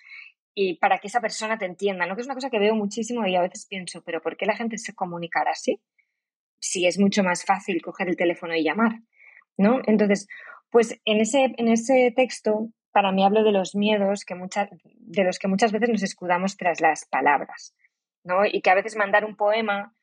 y para que esa persona te entienda, ¿no? Que es una cosa que veo muchísimo y a veces pienso, pero ¿por qué la gente se comunicará así? Si es mucho más fácil coger el teléfono y llamar, ¿no? Entonces, pues en ese, en ese texto, para mí hablo de los miedos que de los que muchas veces nos escudamos tras las palabras, ¿no? Y que a veces mandar un poema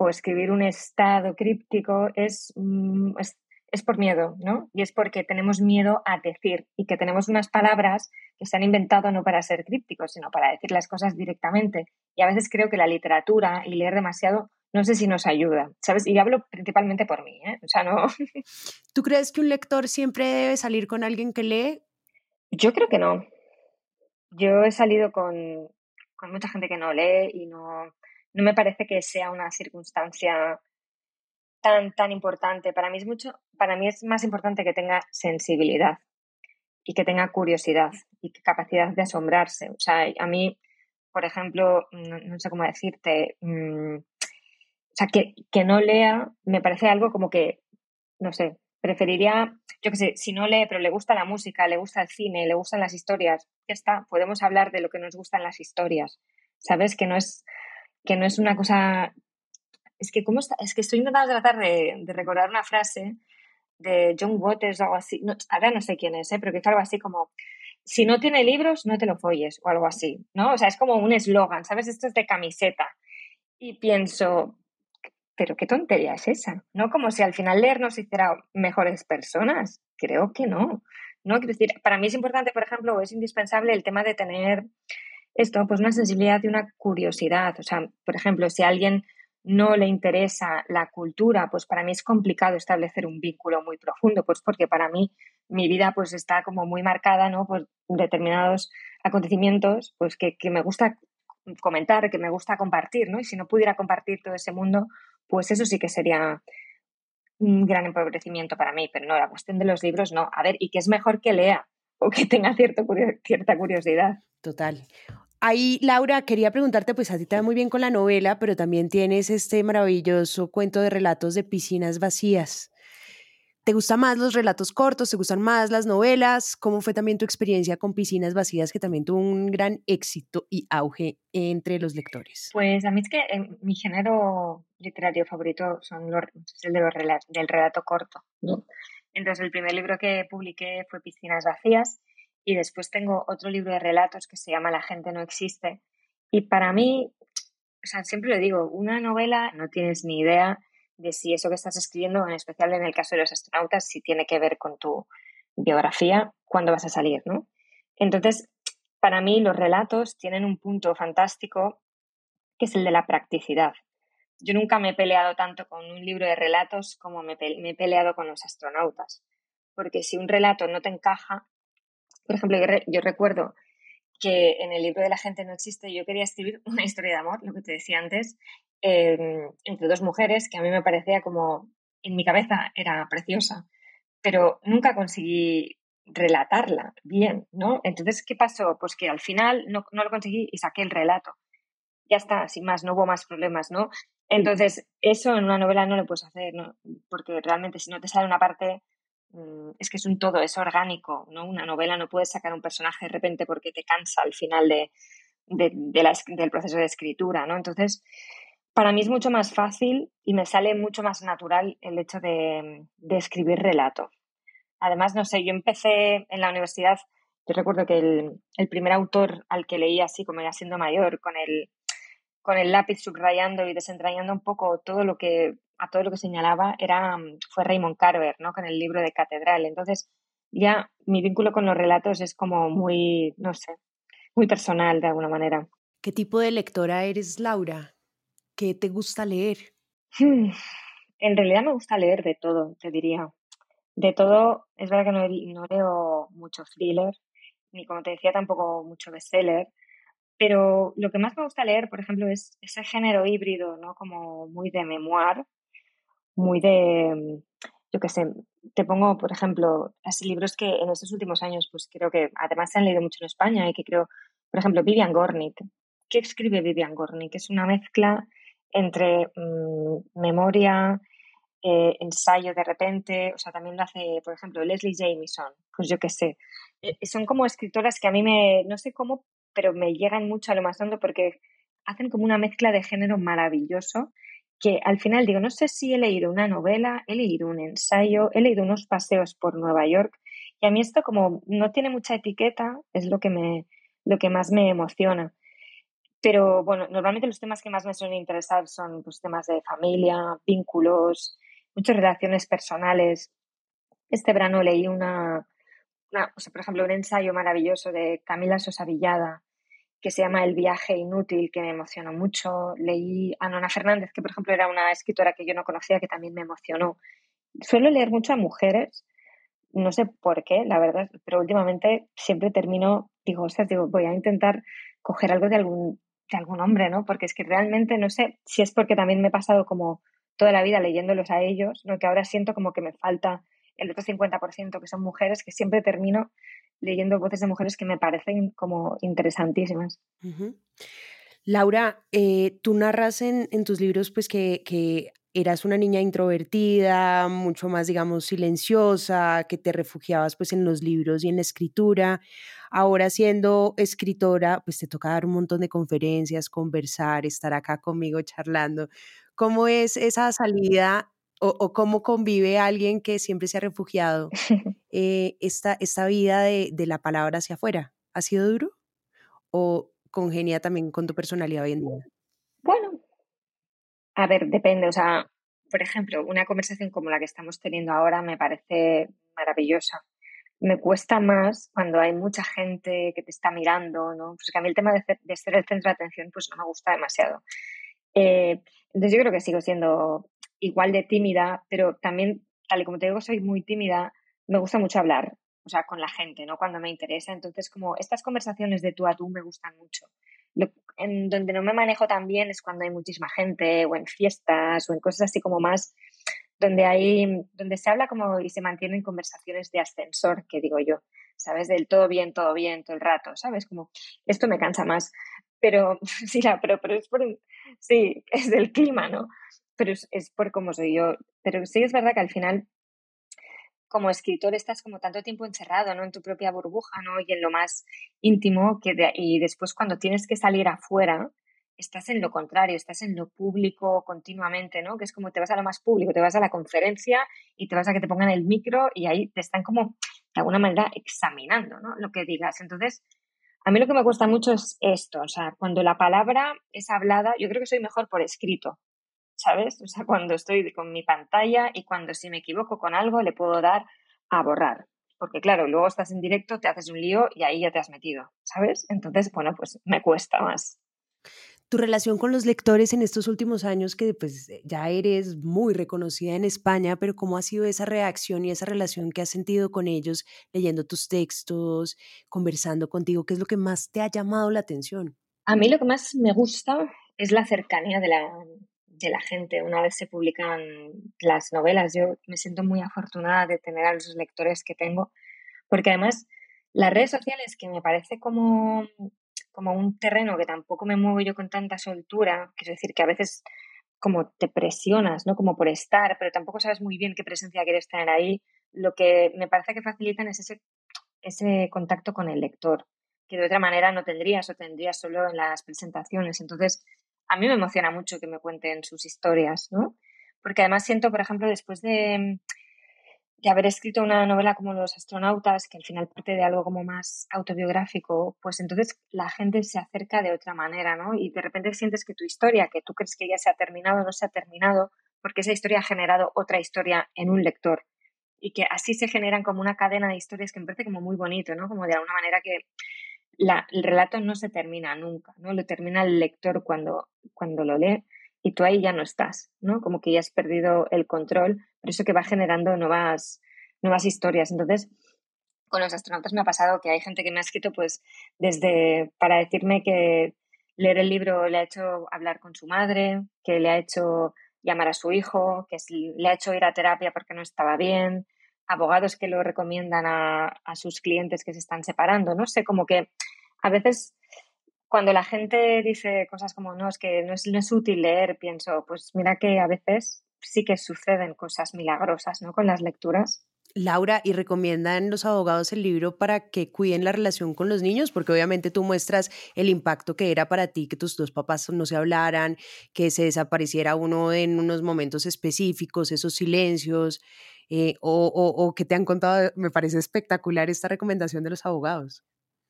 o escribir un estado críptico es, mm, es, es, por miedo, ¿no? Y es porque tenemos miedo a decir y que tenemos unas palabras que se han inventado no para ser crípticos, sino para decir las cosas directamente. Y a veces creo que la literatura y leer demasiado no sé si nos ayuda, ¿sabes? Y hablo principalmente por mí, ¿eh? O sea, no... ¿Tú crees que un lector siempre debe salir con alguien que lee? Yo creo que no. Yo he salido con, con mucha gente que no lee y no no me parece que sea una circunstancia tan, tan importante. Para mí es mucho, para mí es más importante que tenga sensibilidad y que tenga curiosidad y capacidad de asombrarse. O sea, a mí, por ejemplo, no, sé cómo decirte, mm, o sea, que, que no lea me parece algo como que, no sé, preferiría, yo qué sé, si no lee, pero le gusta la música, le gusta el cine, le gustan las historias, ya está, podemos hablar de lo que nos gustan las historias, ¿sabes? Que no es, que no es una cosa... Es que, ¿cómo está? es que estoy intentando tratar de, recordar una frase de John Waters o algo así, no, ahora no sé quién es, ¿eh? pero que es algo así como, si no tiene libros, no te lo folles, o algo así, ¿no? O sea, es como un eslogan, ¿sabes? Esto es de camiseta. Y pienso, pero qué tontería es esa, ¿no? Como si al final leer nos hiciera mejores personas. Creo que no. ¿no? Quiero decir, para mí es importante, por ejemplo, o es indispensable el tema de tener esto, pues una sensibilidad y una curiosidad. O sea, por ejemplo, si a alguien no le interesa la cultura, pues para mí es complicado establecer un vínculo muy profundo, pues porque para mí mi vida pues está como muy marcada, ¿no? Por determinados acontecimientos, pues que, que me gusta comentar, que me gusta compartir, ¿no? Y si no pudiera compartir todo ese mundo, pues eso sí que sería un gran empobrecimiento para mí, pero no, la cuestión de los libros no. A ver, y que es mejor que lea o que tenga cierta curiosidad. Total. Ahí, Laura, quería preguntarte, pues a ti te va muy bien con la novela, pero también tienes este maravilloso cuento de relatos de piscinas vacías. ¿Te gustan más los relatos cortos? ¿Te gustan más las novelas? ¿Cómo fue también tu experiencia con Piscinas Vacías, que también tuvo un gran éxito y auge entre los lectores? Pues a mí es que eh, mi género literario favorito son los, es el de los del relato corto. Entonces, el primer libro que publiqué fue Piscinas Vacías y después tengo otro libro de relatos que se llama La gente no existe. Y para mí, o sea, siempre lo digo, una novela no tienes ni idea de si eso que estás escribiendo, en especial en el caso de los astronautas, si tiene que ver con tu biografía, cuándo vas a salir, ¿no? Entonces, para mí los relatos tienen un punto fantástico que es el de la practicidad. Yo nunca me he peleado tanto con un libro de relatos como me, he peleado con los astronautas. Porque si un relato no te encaja, por ejemplo, yo, recuerdo que en el libro de la gente no existe, yo quería escribir una historia de amor, lo que te decía antes, entre dos mujeres que a mí me parecía como, en mi cabeza era preciosa, pero nunca conseguí relatarla bien, ¿no? Entonces, ¿qué pasó? Pues que al final no, no lo conseguí y saqué el relato. Ya está, sin más, no hubo más problemas, ¿no? Entonces, eso en una novela no lo puedes hacer, ¿no? Porque realmente si no te sale una parte, es que es un todo, es orgánico, ¿no? Una novela no puedes sacar un personaje de repente porque te cansa al final de, de, del proceso de escritura, ¿no? Entonces, para mí es mucho más fácil y me sale mucho más natural el hecho de, escribir relato. Además, no sé, yo empecé en la universidad, yo recuerdo que el, primer autor al que leí así, como ya siendo mayor, con el, con el lápiz subrayando y desentrañando un poco todo lo que, a todo lo que señalaba, era, fue Raymond Carver, ¿no? Con el libro de Catedral. Entonces, ya mi vínculo con los relatos es como muy, no sé, muy personal de alguna manera. ¿Qué tipo de lectora eres, Laura? ¿Qué te gusta leer? Hmm, en realidad me gusta leer de todo, te diría. De todo, es verdad que no, leo mucho thriller, ni como te decía tampoco mucho bestseller, pero lo que más me gusta leer, por ejemplo, es ese género híbrido, ¿no? Como muy de memoir, muy de, yo qué sé, te pongo, por ejemplo, los libros que en estos últimos años, pues creo que además se han leído mucho en España y que creo, por ejemplo, Vivian Gornick. ¿Qué escribe Vivian Gornick? Es una mezcla entre mm, memoria, eh, ensayo de repente, o sea, también lo hace, por ejemplo, Leslie Jamieson, pues yo qué sé. Eh, son como escritoras que a mí me, no sé cómo, pero me llegan mucho a lo más hondo porque hacen como una mezcla de género maravilloso que al final digo, no sé si he leído una novela, he leído un ensayo, he leído unos paseos por Nueva York y a mí esto como no tiene mucha etiqueta es lo que me lo que más me emociona. Pero bueno, normalmente los temas que más me suelen interesar son pues, temas de familia, vínculos, muchas relaciones personales. Este verano leí una, por ejemplo, un ensayo maravilloso de Camila Sosa Villada que se llama El viaje inútil, que me emocionó mucho. Leí a Nona Fernández, que por ejemplo era una escritora que yo no conocía, que también me emocionó. Suelo leer mucho a mujeres, no sé por qué, la verdad, pero últimamente siempre termino, digo, ostras, digo, voy a intentar coger algo de algún de algún hombre, ¿no? Porque es que realmente no sé si es porque también me he pasado como toda la vida leyéndolos a ellos, ¿no? Que ahora siento como que me falta el otro 50% que son mujeres, que siempre termino leyendo voces de mujeres que me parecen como interesantísimas. Laura, eh, tú narras en, tus libros pues que, que, eras una niña introvertida, mucho más, digamos, silenciosa, que te refugiabas pues en los libros y en la escritura. Ahora siendo escritora, pues te toca dar un montón de conferencias, conversar, estar acá conmigo charlando. ¿Cómo es esa salida o, cómo convive alguien que siempre se ha refugiado eh, esta, esta vida de, de la palabra hacia afuera? ¿Ha sido duro? ¿O congenia también con tu personalidad hoy en día? Bueno, a ver, depende. O sea, por ejemplo, una conversación como la que estamos teniendo ahora me parece maravillosa. Me cuesta más cuando hay mucha gente que te está mirando, ¿no? Pues que a mí el tema de, ser el centro de atención pues no me gusta demasiado. Eh, entonces yo creo que sigo siendo igual de tímida, pero también, tal y como te digo, soy muy tímida, me gusta mucho hablar, o sea, con la gente, ¿no? Cuando me interesa. Entonces, como estas conversaciones de tú a tú me gustan mucho en donde no me manejo tan bien es cuando hay muchísima gente o en fiestas o en cosas así como más donde hay donde se habla como y se mantienen conversaciones de ascensor, que digo yo, ¿sabes? Del todo bien, todo bien, todo el rato, ¿sabes? Como esto me cansa más. Pero sí, pero, pero es por sí, es del clima, ¿no? Pero es, por cómo soy yo. Pero sí es verdad que al final como escritor estás como tanto tiempo encerrado, ¿no? En tu propia burbuja, ¿no? Y en lo más íntimo, que y después cuando tienes que salir afuera, estás en lo contrario, estás en lo público continuamente, ¿no? Que es como te vas a lo más público, te vas a la conferencia y te vas a que te pongan el micro y ahí te están como, de alguna manera, examinando, ¿no? Lo que digas. Entonces, a mí lo que me cuesta mucho es esto, o sea, cuando la palabra es hablada, yo creo que soy mejor por escrito, ¿sabes? O sea, cuando estoy con mi pantalla y cuando si me equivoco con algo le puedo dar a borrar. Porque claro, luego estás en directo, te haces un lío y ahí ya te has metido, ¿sabes? Entonces, bueno, pues me cuesta más. Tu relación con los lectores en estos últimos años, que pues ya eres muy reconocida en España, pero ¿cómo ha sido esa reacción y esa relación que has sentido con ellos leyendo tus textos, conversando contigo? ¿Qué es lo que más te ha llamado la atención? A mí lo que más me gusta es la cercanía de la, de la gente una vez se publican las novelas. Yo me siento muy afortunada de tener a los lectores que tengo, porque además las redes sociales, que me parece como, como un terreno que tampoco me muevo yo con tanta soltura, quiero decir que a veces como te presionas, ¿no? Como por estar, pero tampoco sabes muy bien qué presencia quieres tener ahí. Lo que me parece que facilitan es ese, ese contacto con el lector, que de otra manera no tendrías o tendrías solo en las presentaciones. Entonces, a mí me emociona mucho que me cuenten sus historias, ¿no? Porque además siento, por ejemplo, después de, de haber escrito una novela como Los astronautas, que al final parte de algo como más autobiográfico, pues entonces la gente se acerca de otra manera, ¿no? Y de repente sientes que tu historia, que tú crees que ya se ha terminado, no se ha terminado, porque esa historia ha generado otra historia en un lector. Y que así se generan como una cadena de historias que me parece como muy bonito, ¿no? Como de alguna manera que el relato no se termina nunca, ¿no? Lo termina el lector cuando, cuando lo lee y tú ahí ya no estás, ¿no? Como que ya has perdido el control, pero eso que va generando nuevas, nuevas historias. Entonces, con los astronautas me ha pasado que hay gente que me ha escrito pues desde para decirme que leer el libro le ha hecho hablar con su madre, que le ha hecho llamar a su hijo, que le ha hecho ir a terapia porque no estaba bien, abogados que lo recomiendan a, a, sus clientes que se están separando. No sé, como que a veces cuando la gente dice cosas como no, es que no es, no es útil leer, pienso, pues mira que a veces sí que suceden cosas milagrosas ¿no? con las lecturas. Laura, ¿y recomiendan los abogados el libro para que cuiden la relación con los niños? Porque obviamente tú muestras el impacto que era para ti que tus dos papás no se hablaran, que se desapareciera uno en unos momentos específicos, esos silencios, eh, o, o, que te han contado, me parece espectacular esta recomendación de los abogados.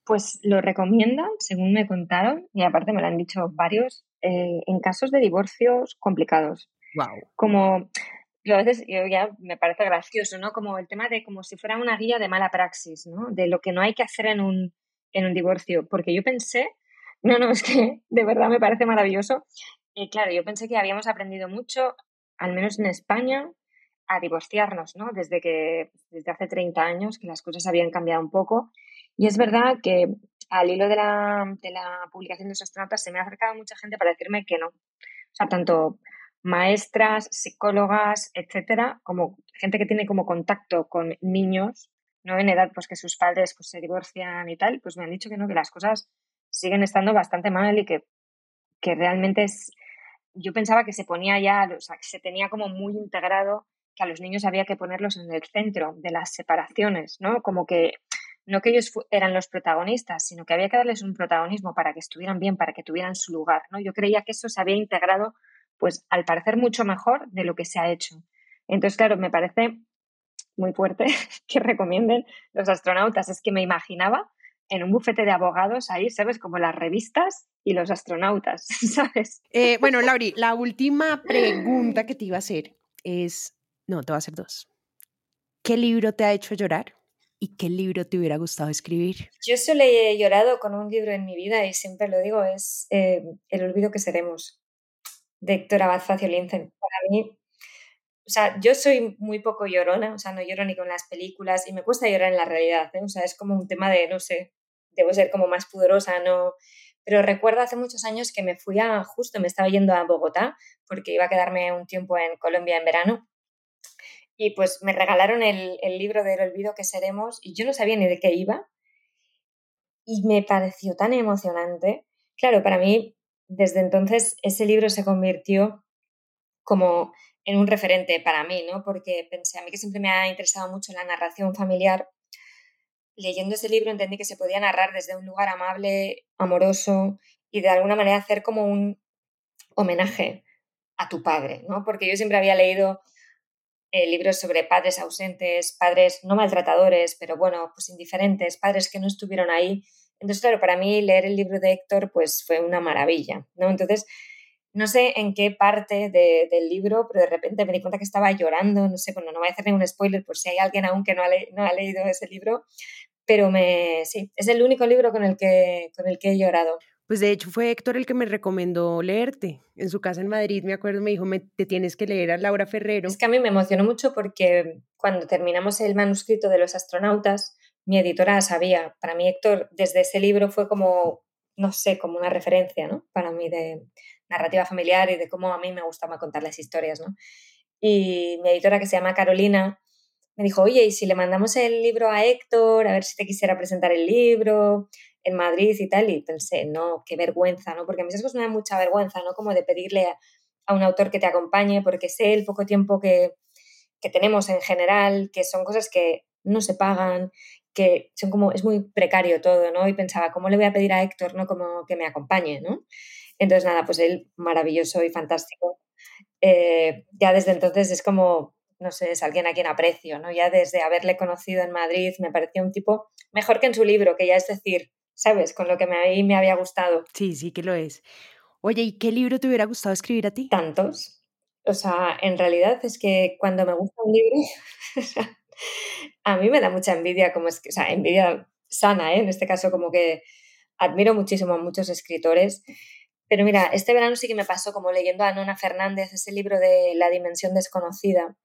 Pues lo recomiendan, según me contaron, y aparte me lo han dicho varios, eh, en casos de divorcios complicados. Wow. Como a veces yo ya me parece gracioso, ¿no? Como el tema de como si fuera una guía de mala praxis, ¿no? De lo que no hay que hacer en un, en un divorcio. Porque yo pensé, no, no, es que de verdad me parece maravilloso. Y claro, yo pensé que habíamos aprendido mucho, al menos en España, a divorciarnos, ¿no? Desde que, desde hace 30 años, que las cosas habían cambiado un poco. Y es verdad que al hilo de la, de la publicación de los astronautas se me ha acercado mucha gente para decirme que no. O sea, tanto maestras, psicólogas, etcétera, como gente que tiene como contacto con niños, no en edad pues que sus padres pues se divorcian y tal, pues me han dicho que no, que las cosas siguen estando bastante mal y que, que realmente es, yo pensaba que se ponía ya, o sea, que se tenía como muy integrado que a los niños había que ponerlos en el centro de las separaciones, ¿no? Como que no que ellos eran los protagonistas, sino que había que darles un protagonismo para que estuvieran bien, para que tuvieran su lugar, ¿no? Yo creía que eso se había integrado, pues al parecer mucho mejor de lo que se ha hecho. Entonces, claro, me parece muy fuerte que recomienden los astronautas. Es que me imaginaba en un bufete de abogados ahí, ¿sabes? Como las revistas y los astronautas, ¿sabes? Eh, bueno, Lauri, la última pregunta que te iba a hacer es, no, te voy a hacer dos. ¿Qué libro te ha hecho llorar? ¿Y qué libro te hubiera gustado escribir? Yo solo he llorado con un libro en mi vida y siempre lo digo, es eh, El olvido que seremos, de Héctor Abad Facio Linzen. Para mí, o sea, yo soy muy poco llorona, o sea, no lloro ni con las películas y me cuesta llorar en la realidad, ¿eh? o sea, es como un tema de, no sé, debo ser como más pudorosa, no... Pero recuerdo hace muchos años que me fui a, justo me estaba yendo a Bogotá porque iba a quedarme un tiempo en Colombia en verano y pues me regalaron el, libro del olvido que seremos y yo no sabía ni de qué iba y me pareció tan emocionante. Claro, para mí desde entonces ese libro se convirtió como en un referente para mí, ¿no? Porque pensé, a mí que siempre me ha interesado mucho la narración familiar, leyendo ese libro entendí que se podía narrar desde un lugar amable, amoroso y de alguna manera hacer como un homenaje a tu padre, ¿no? Porque yo siempre había leído eh, libros sobre padres ausentes, padres no maltratadores, pero bueno, pues indiferentes, padres que no estuvieron ahí. Entonces, claro, para mí leer el libro de Héctor pues fue una maravilla, ¿no? Entonces, no sé en qué parte del libro, pero de repente me di cuenta que estaba llorando, no sé, bueno, no voy a hacer ningún spoiler por si hay alguien aún que no ha, no ha leído ese libro, pero me, sí, es el único libro con el que, con el que he llorado. Pues de hecho fue Héctor el que me recomendó leerte. En su casa en Madrid, me acuerdo, me dijo, me, te tienes que leer a Laura Ferrero. Es que a mí me emocionó mucho porque cuando terminamos el manuscrito de los astronautas, mi editora sabía, para mí Héctor, desde ese libro fue como, no sé, como una referencia, ¿no? Para mí de narrativa familiar y de cómo a mí me gustaba contar las historias, ¿no? Y mi editora que se llama Carolina me dijo, oye, ¿y si le mandamos el libro a Héctor, a ver si te quisiera presentar el libro? en Madrid y tal, y pensé, no, qué vergüenza, ¿no? Porque a mí esas cosas me da mucha vergüenza, ¿no? Como de pedirle a, un autor que te acompañe, porque sé el poco tiempo que, que tenemos en general, que son cosas que no se pagan, que son como, es muy precario todo, ¿no? Y pensaba, ¿cómo le voy a pedir a Héctor, ¿no? Como que me acompañe, ¿no? Entonces, nada, pues él maravilloso y fantástico. Eh, ya desde entonces es como, no sé, es alguien a quien aprecio, ¿no? Ya desde haberle conocido en Madrid me pareció un tipo mejor que en su libro, que ya es decir, ¿sabes? Con lo que me, me había gustado. Sí, sí que lo es. Oye, ¿y qué libro te hubiera gustado escribir a ti? Tantos. O sea, en realidad es que cuando me gusta un libro, a mí me da mucha envidia, como es que, o sea, envidia sana, ¿eh? En este caso, como que admiro muchísimo a muchos escritores. Pero mira, este verano sí que me pasó como leyendo a Nona Fernández, ese libro de La Dimensión Desconocida,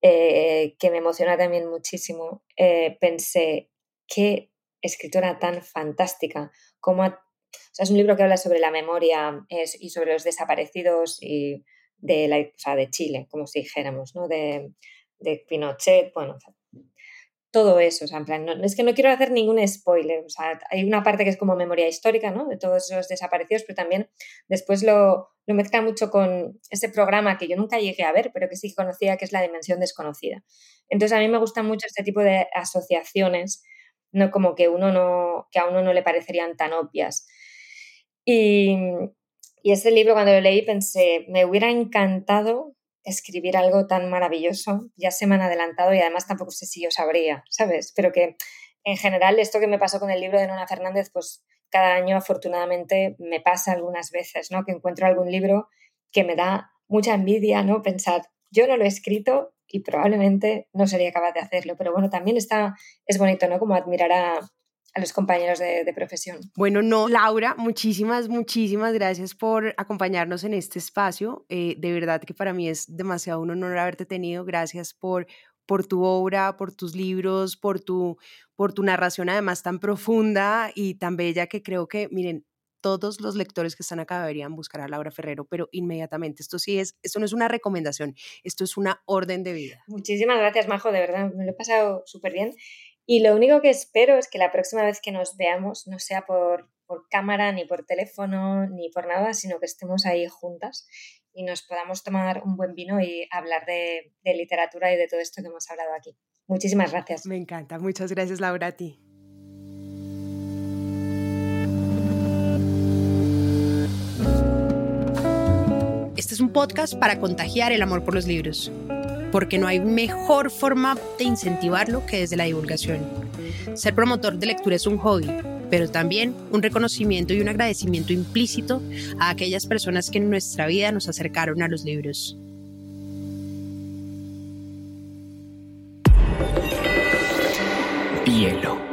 eh, que me emociona también muchísimo. Eh, pensé, qué escritora tan fantástica, como es un libro que habla sobre la memoria y sobre los desaparecidos y de, la, de Chile, como si dijéramos, ¿no? de, de Pinochet, bueno, todo eso, o sea, en plan, no, es que no quiero hacer ningún spoiler, o sea, hay una parte que es como memoria histórica, ¿no? De todos esos desaparecidos, pero también después lo, lo mezcla mucho con ese programa que yo nunca llegué a ver, pero que sí conocía, que es La Dimensión Desconocida. Entonces, a mí me gustan mucho este tipo de asociaciones no como que uno no, que a uno no le parecerían tan obvias. Y, y ese libro cuando lo leí pensé, me hubiera encantado escribir algo tan maravilloso, ya se me han adelantado y además tampoco sé si yo sabría, ¿sabes? Pero que en general esto que me pasó con el libro de Nona Fernández, pues cada año afortunadamente me pasa algunas veces, ¿no? Que encuentro algún libro que me da mucha envidia, ¿no? Pensar, yo no lo he escrito y probablemente no sería capaz de hacerlo. Pero bueno, también está, es bonito, ¿no? Como admirar a, los compañeros de, profesión. Bueno, no, Laura, muchísimas, muchísimas gracias por acompañarnos en este espacio. Eh, de verdad que para mí es demasiado un honor haberte tenido. Gracias por por tu obra, por tus libros, por tu, por tu narración además tan profunda y tan bella que creo que, miren, todos los lectores que están acá deberían buscar a Laura Ferrero, pero inmediatamente. Esto sí es, esto no es una recomendación, esto es una orden de vida. Muchísimas gracias, Majo, de verdad, me lo he pasado súper bien. Y lo único que espero es que la próxima vez que nos veamos no sea por, por cámara, ni por teléfono, ni por nada, sino que estemos ahí juntas y nos podamos tomar un buen vino y hablar de, de literatura y de todo esto que hemos hablado aquí. Muchísimas gracias. Me encanta. Muchas gracias, Laura, a ti. Este es un podcast para contagiar el amor por los libros, porque no hay mejor forma de incentivarlo que desde la divulgación. Ser promotor de lectura es un hobby, pero también un reconocimiento y un agradecimiento implícito a aquellas personas que en nuestra vida nos acercaron a los libros. Hielo.